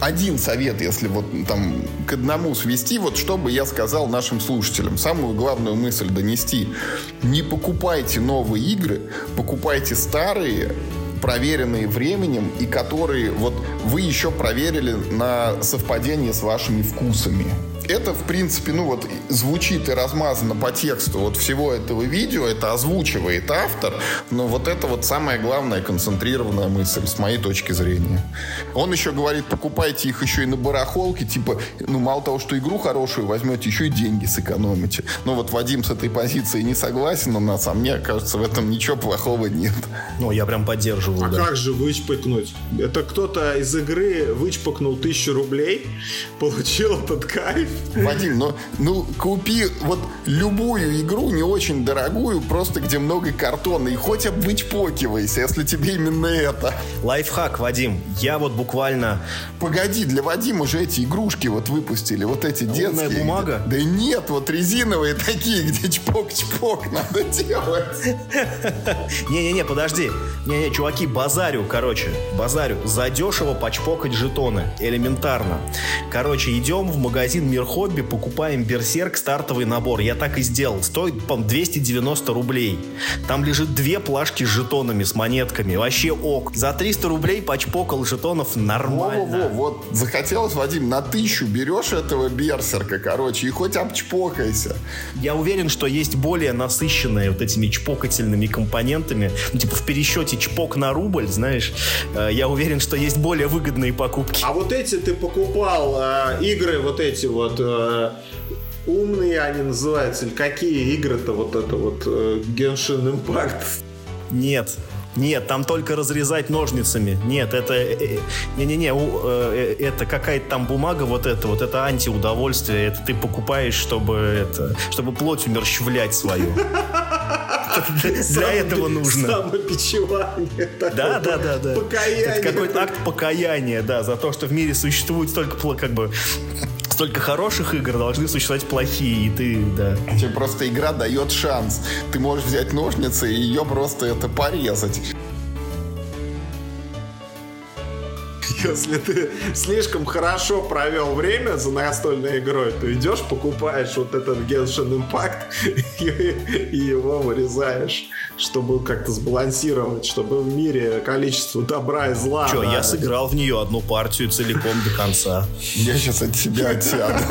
один совет, если вот там к одному свести, вот что бы я сказал нашим слушателям, самую главную мысль донести. Не покупайте новые игры, покупайте старые, проверенные временем и которые вот вы еще проверили на совпадение с вашими вкусами это, в принципе, ну вот звучит и размазано по тексту вот всего этого видео, это озвучивает автор, но вот это вот самая главная концентрированная мысль с моей точки зрения. Он еще говорит, покупайте их еще и на барахолке, типа, ну мало того, что игру хорошую возьмете, еще и деньги сэкономите. Ну вот Вадим с этой позицией не согласен у нас, а мне кажется, в этом ничего плохого нет.
Ну, я прям поддерживаю,
А
да.
как же вычпыкнуть? Это кто-то из игры вычпыкнул тысячу рублей, получил этот кайф,
Вадим, ну, ну купи вот любую игру, не очень дорогую, просто где много картона, и хоть обвычпокивайся, если тебе именно это.
Лайфхак, Вадим. Я вот буквально...
Погоди, для Вадима уже эти игрушки вот выпустили, вот эти
Лунная
детские.
бумага?
Да нет, вот резиновые такие, где чпок-чпок надо делать.
Не-не-не, подожди. Не-не, чуваки, базарю, короче. Базарю. Задешево почпокать жетоны. Элементарно. Короче, идем в магазин Хобби, покупаем Берсерк стартовый набор. Я так и сделал. Стоит, по 290 рублей. Там лежит две плашки с жетонами, с монетками. Вообще ок. За 300 рублей почпокал жетонов нормально.
Во-во-во, вот захотелось, Вадим, на тысячу берешь этого берсерка, короче, и хоть обчпокайся.
Я уверен, что есть более насыщенные вот этими чпокательными компонентами. Ну, типа в пересчете чпок на рубль, знаешь, э, я уверен, что есть более выгодные покупки.
А вот эти ты покупал э, игры, вот эти вот э, умные они называются, или какие игры-то вот это вот э, Genshin Impact?
Нет. Нет, там только разрезать ножницами. Нет, это... э, э, Не-не-не, э, это какая-то там бумага вот это, вот это антиудовольствие. Это ты покупаешь, чтобы это... Чтобы плоть умерщвлять свою. Для этого нужно.
Самопичевание. такое,
Да, да, да, да.
Покаяние.
Это какой-то акт покаяния, да, за то, что в мире существует столько, как бы, столько хороших игр, должны существовать плохие, и ты, да.
Тебе просто игра дает шанс. Ты можешь взять ножницы и ее просто это порезать.
Если ты слишком хорошо провел время за настольной игрой, то идешь, покупаешь вот этот Genshin Impact и, и его вырезаешь, чтобы как-то сбалансировать, чтобы в мире количество добра и зла...
Че,
да,
я сыграл в нее одну партию целиком до конца.
Я сейчас от тебя отсяду.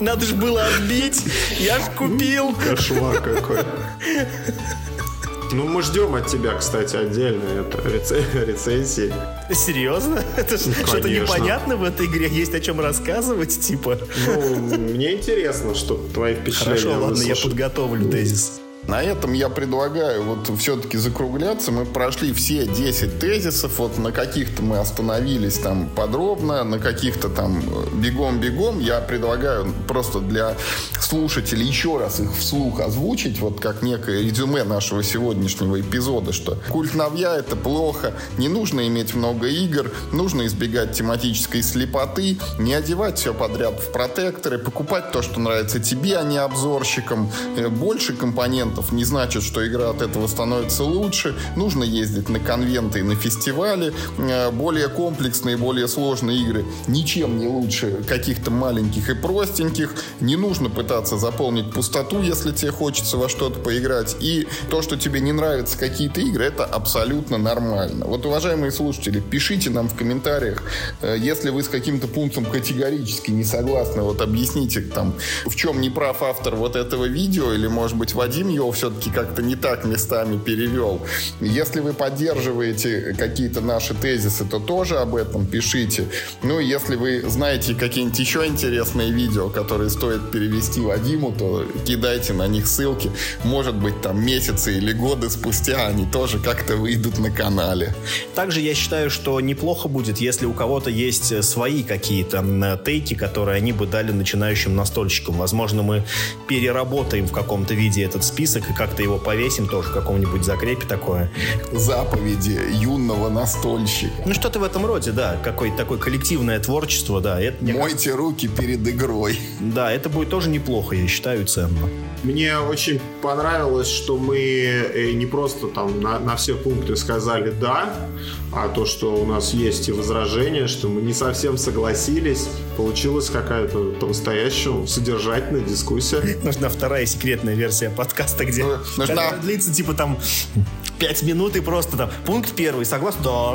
Надо же было отбить, я ж купил.
Кошмар какой. Ну, мы ждем от тебя, кстати, отдельно это реце- рецензии.
Серьезно? Это ж что-то непонятно в этой игре, есть о чем рассказывать, типа.
Ну, мне интересно, что твои впечатления
Хорошо, ладно, я
выслушать.
подготовлю тезис.
На этом я предлагаю вот все-таки закругляться. Мы прошли все 10 тезисов. Вот на каких-то мы остановились там подробно, на каких-то там бегом-бегом. Я предлагаю просто для слушателей еще раз их вслух озвучить, вот как некое резюме нашего сегодняшнего эпизода, что культ новья это плохо, не нужно иметь много игр, нужно избегать тематической слепоты, не одевать все подряд в протекторы, покупать то, что нравится тебе, а не обзорщикам. Э, больше компонентов не значит, что игра от этого становится лучше. Нужно ездить на конвенты и на фестивали. Э, более комплексные, более сложные игры ничем не лучше каких-то маленьких и простеньких. Не нужно пытаться заполнить пустоту, если тебе хочется во что-то поиграть. И то, что тебе не нравятся какие-то игры, это абсолютно нормально. Вот, уважаемые слушатели, пишите нам в комментариях, э, если вы с каким-то пунктом категорически не согласны, вот объясните там, в чем не прав автор вот этого видео, или, может быть, Вадим его все-таки как-то не так местами перевел. Если вы поддерживаете какие-то наши тезисы, то тоже об этом пишите. Ну, если вы знаете какие-нибудь еще интересные видео, которые стоит перевести Вадиму, то кидайте на них ссылки. Может быть, там месяцы или годы спустя они тоже как-то выйдут на канале.
Также я считаю, что неплохо будет, если у кого-то есть свои какие-то тейки, которые они бы дали начинающим настольщикам. Возможно, мы переработаем в каком-то виде этот список и как-то его повесим тоже в каком-нибудь закрепе такое.
Заповеди юного настольщика.
Ну, что-то в этом роде, да. Какое-то такое коллективное творчество, да.
Это, Мойте руки перед игрой.
Да, это будет тоже неплохо, я считаю, ценно.
Мне очень понравилось, что мы э, не просто там на, на все пункты сказали «да», а то, что у нас есть и возражения, что мы не совсем согласились, получилась какая-то по-настоящему содержательная дискуссия.
Нужна вторая секретная версия подкаста, где ну, нужна... длится типа там пять минут и просто там пункт первый, согласен? Да.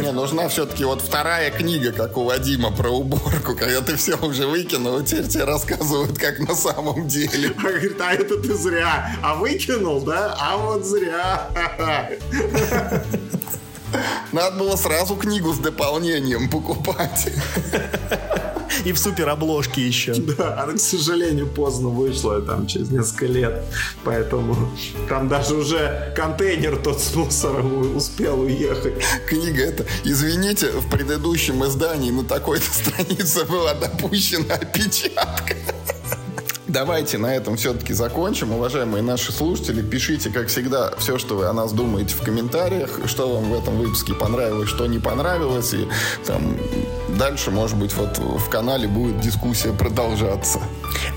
Не, нужна все-таки вот вторая книга, как у Вадима, про уборку, когда ты все уже выкинул, теперь тебе рассказывают, как на самом деле.
А говорит, а это ты зря. А выкинул, да? А вот зря.
Надо было сразу книгу с дополнением покупать.
И в супер обложке еще.
Да, она, к сожалению, поздно вышла, там, через несколько лет. Поэтому там даже уже контейнер тот с мусором успел уехать.
Книга это, извините, в предыдущем издании на такой-то странице была допущена опечатка. Давайте на этом все-таки закончим. Уважаемые наши слушатели, пишите, как всегда, все, что вы о нас думаете в комментариях, что вам в этом выпуске понравилось, что не понравилось. И там дальше, может быть, вот в канале будет дискуссия продолжаться.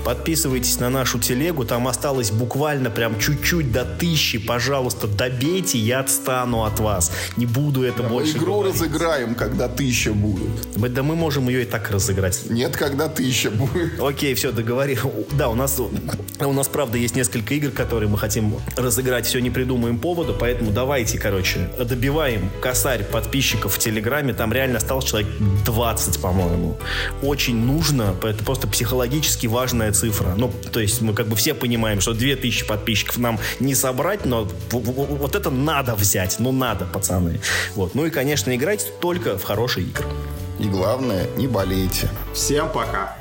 Подписывайтесь на нашу телегу, там осталось буквально прям чуть-чуть до тысячи. Пожалуйста, добейте, я отстану от вас. Не буду это да больше
Мы игру
говорить.
разыграем, когда тысяча будет.
Мы, да мы можем ее и так разыграть.
Нет, когда тысяча будет.
Окей, все, договорим. Да, у нас, у нас, правда, есть несколько игр, которые мы хотим разыграть. Все не придумаем повода, поэтому давайте, короче, добиваем косарь подписчиков в Телеграме. Там реально осталось человек 20, по-моему. Очень нужно, это просто психологически важная цифра. Ну, то есть мы как бы все понимаем, что 2000 подписчиков нам не собрать, но вот это надо взять. Ну, надо, пацаны. Вот. Ну и, конечно, играть только в хорошие игры.
И главное, не болейте.
Всем пока.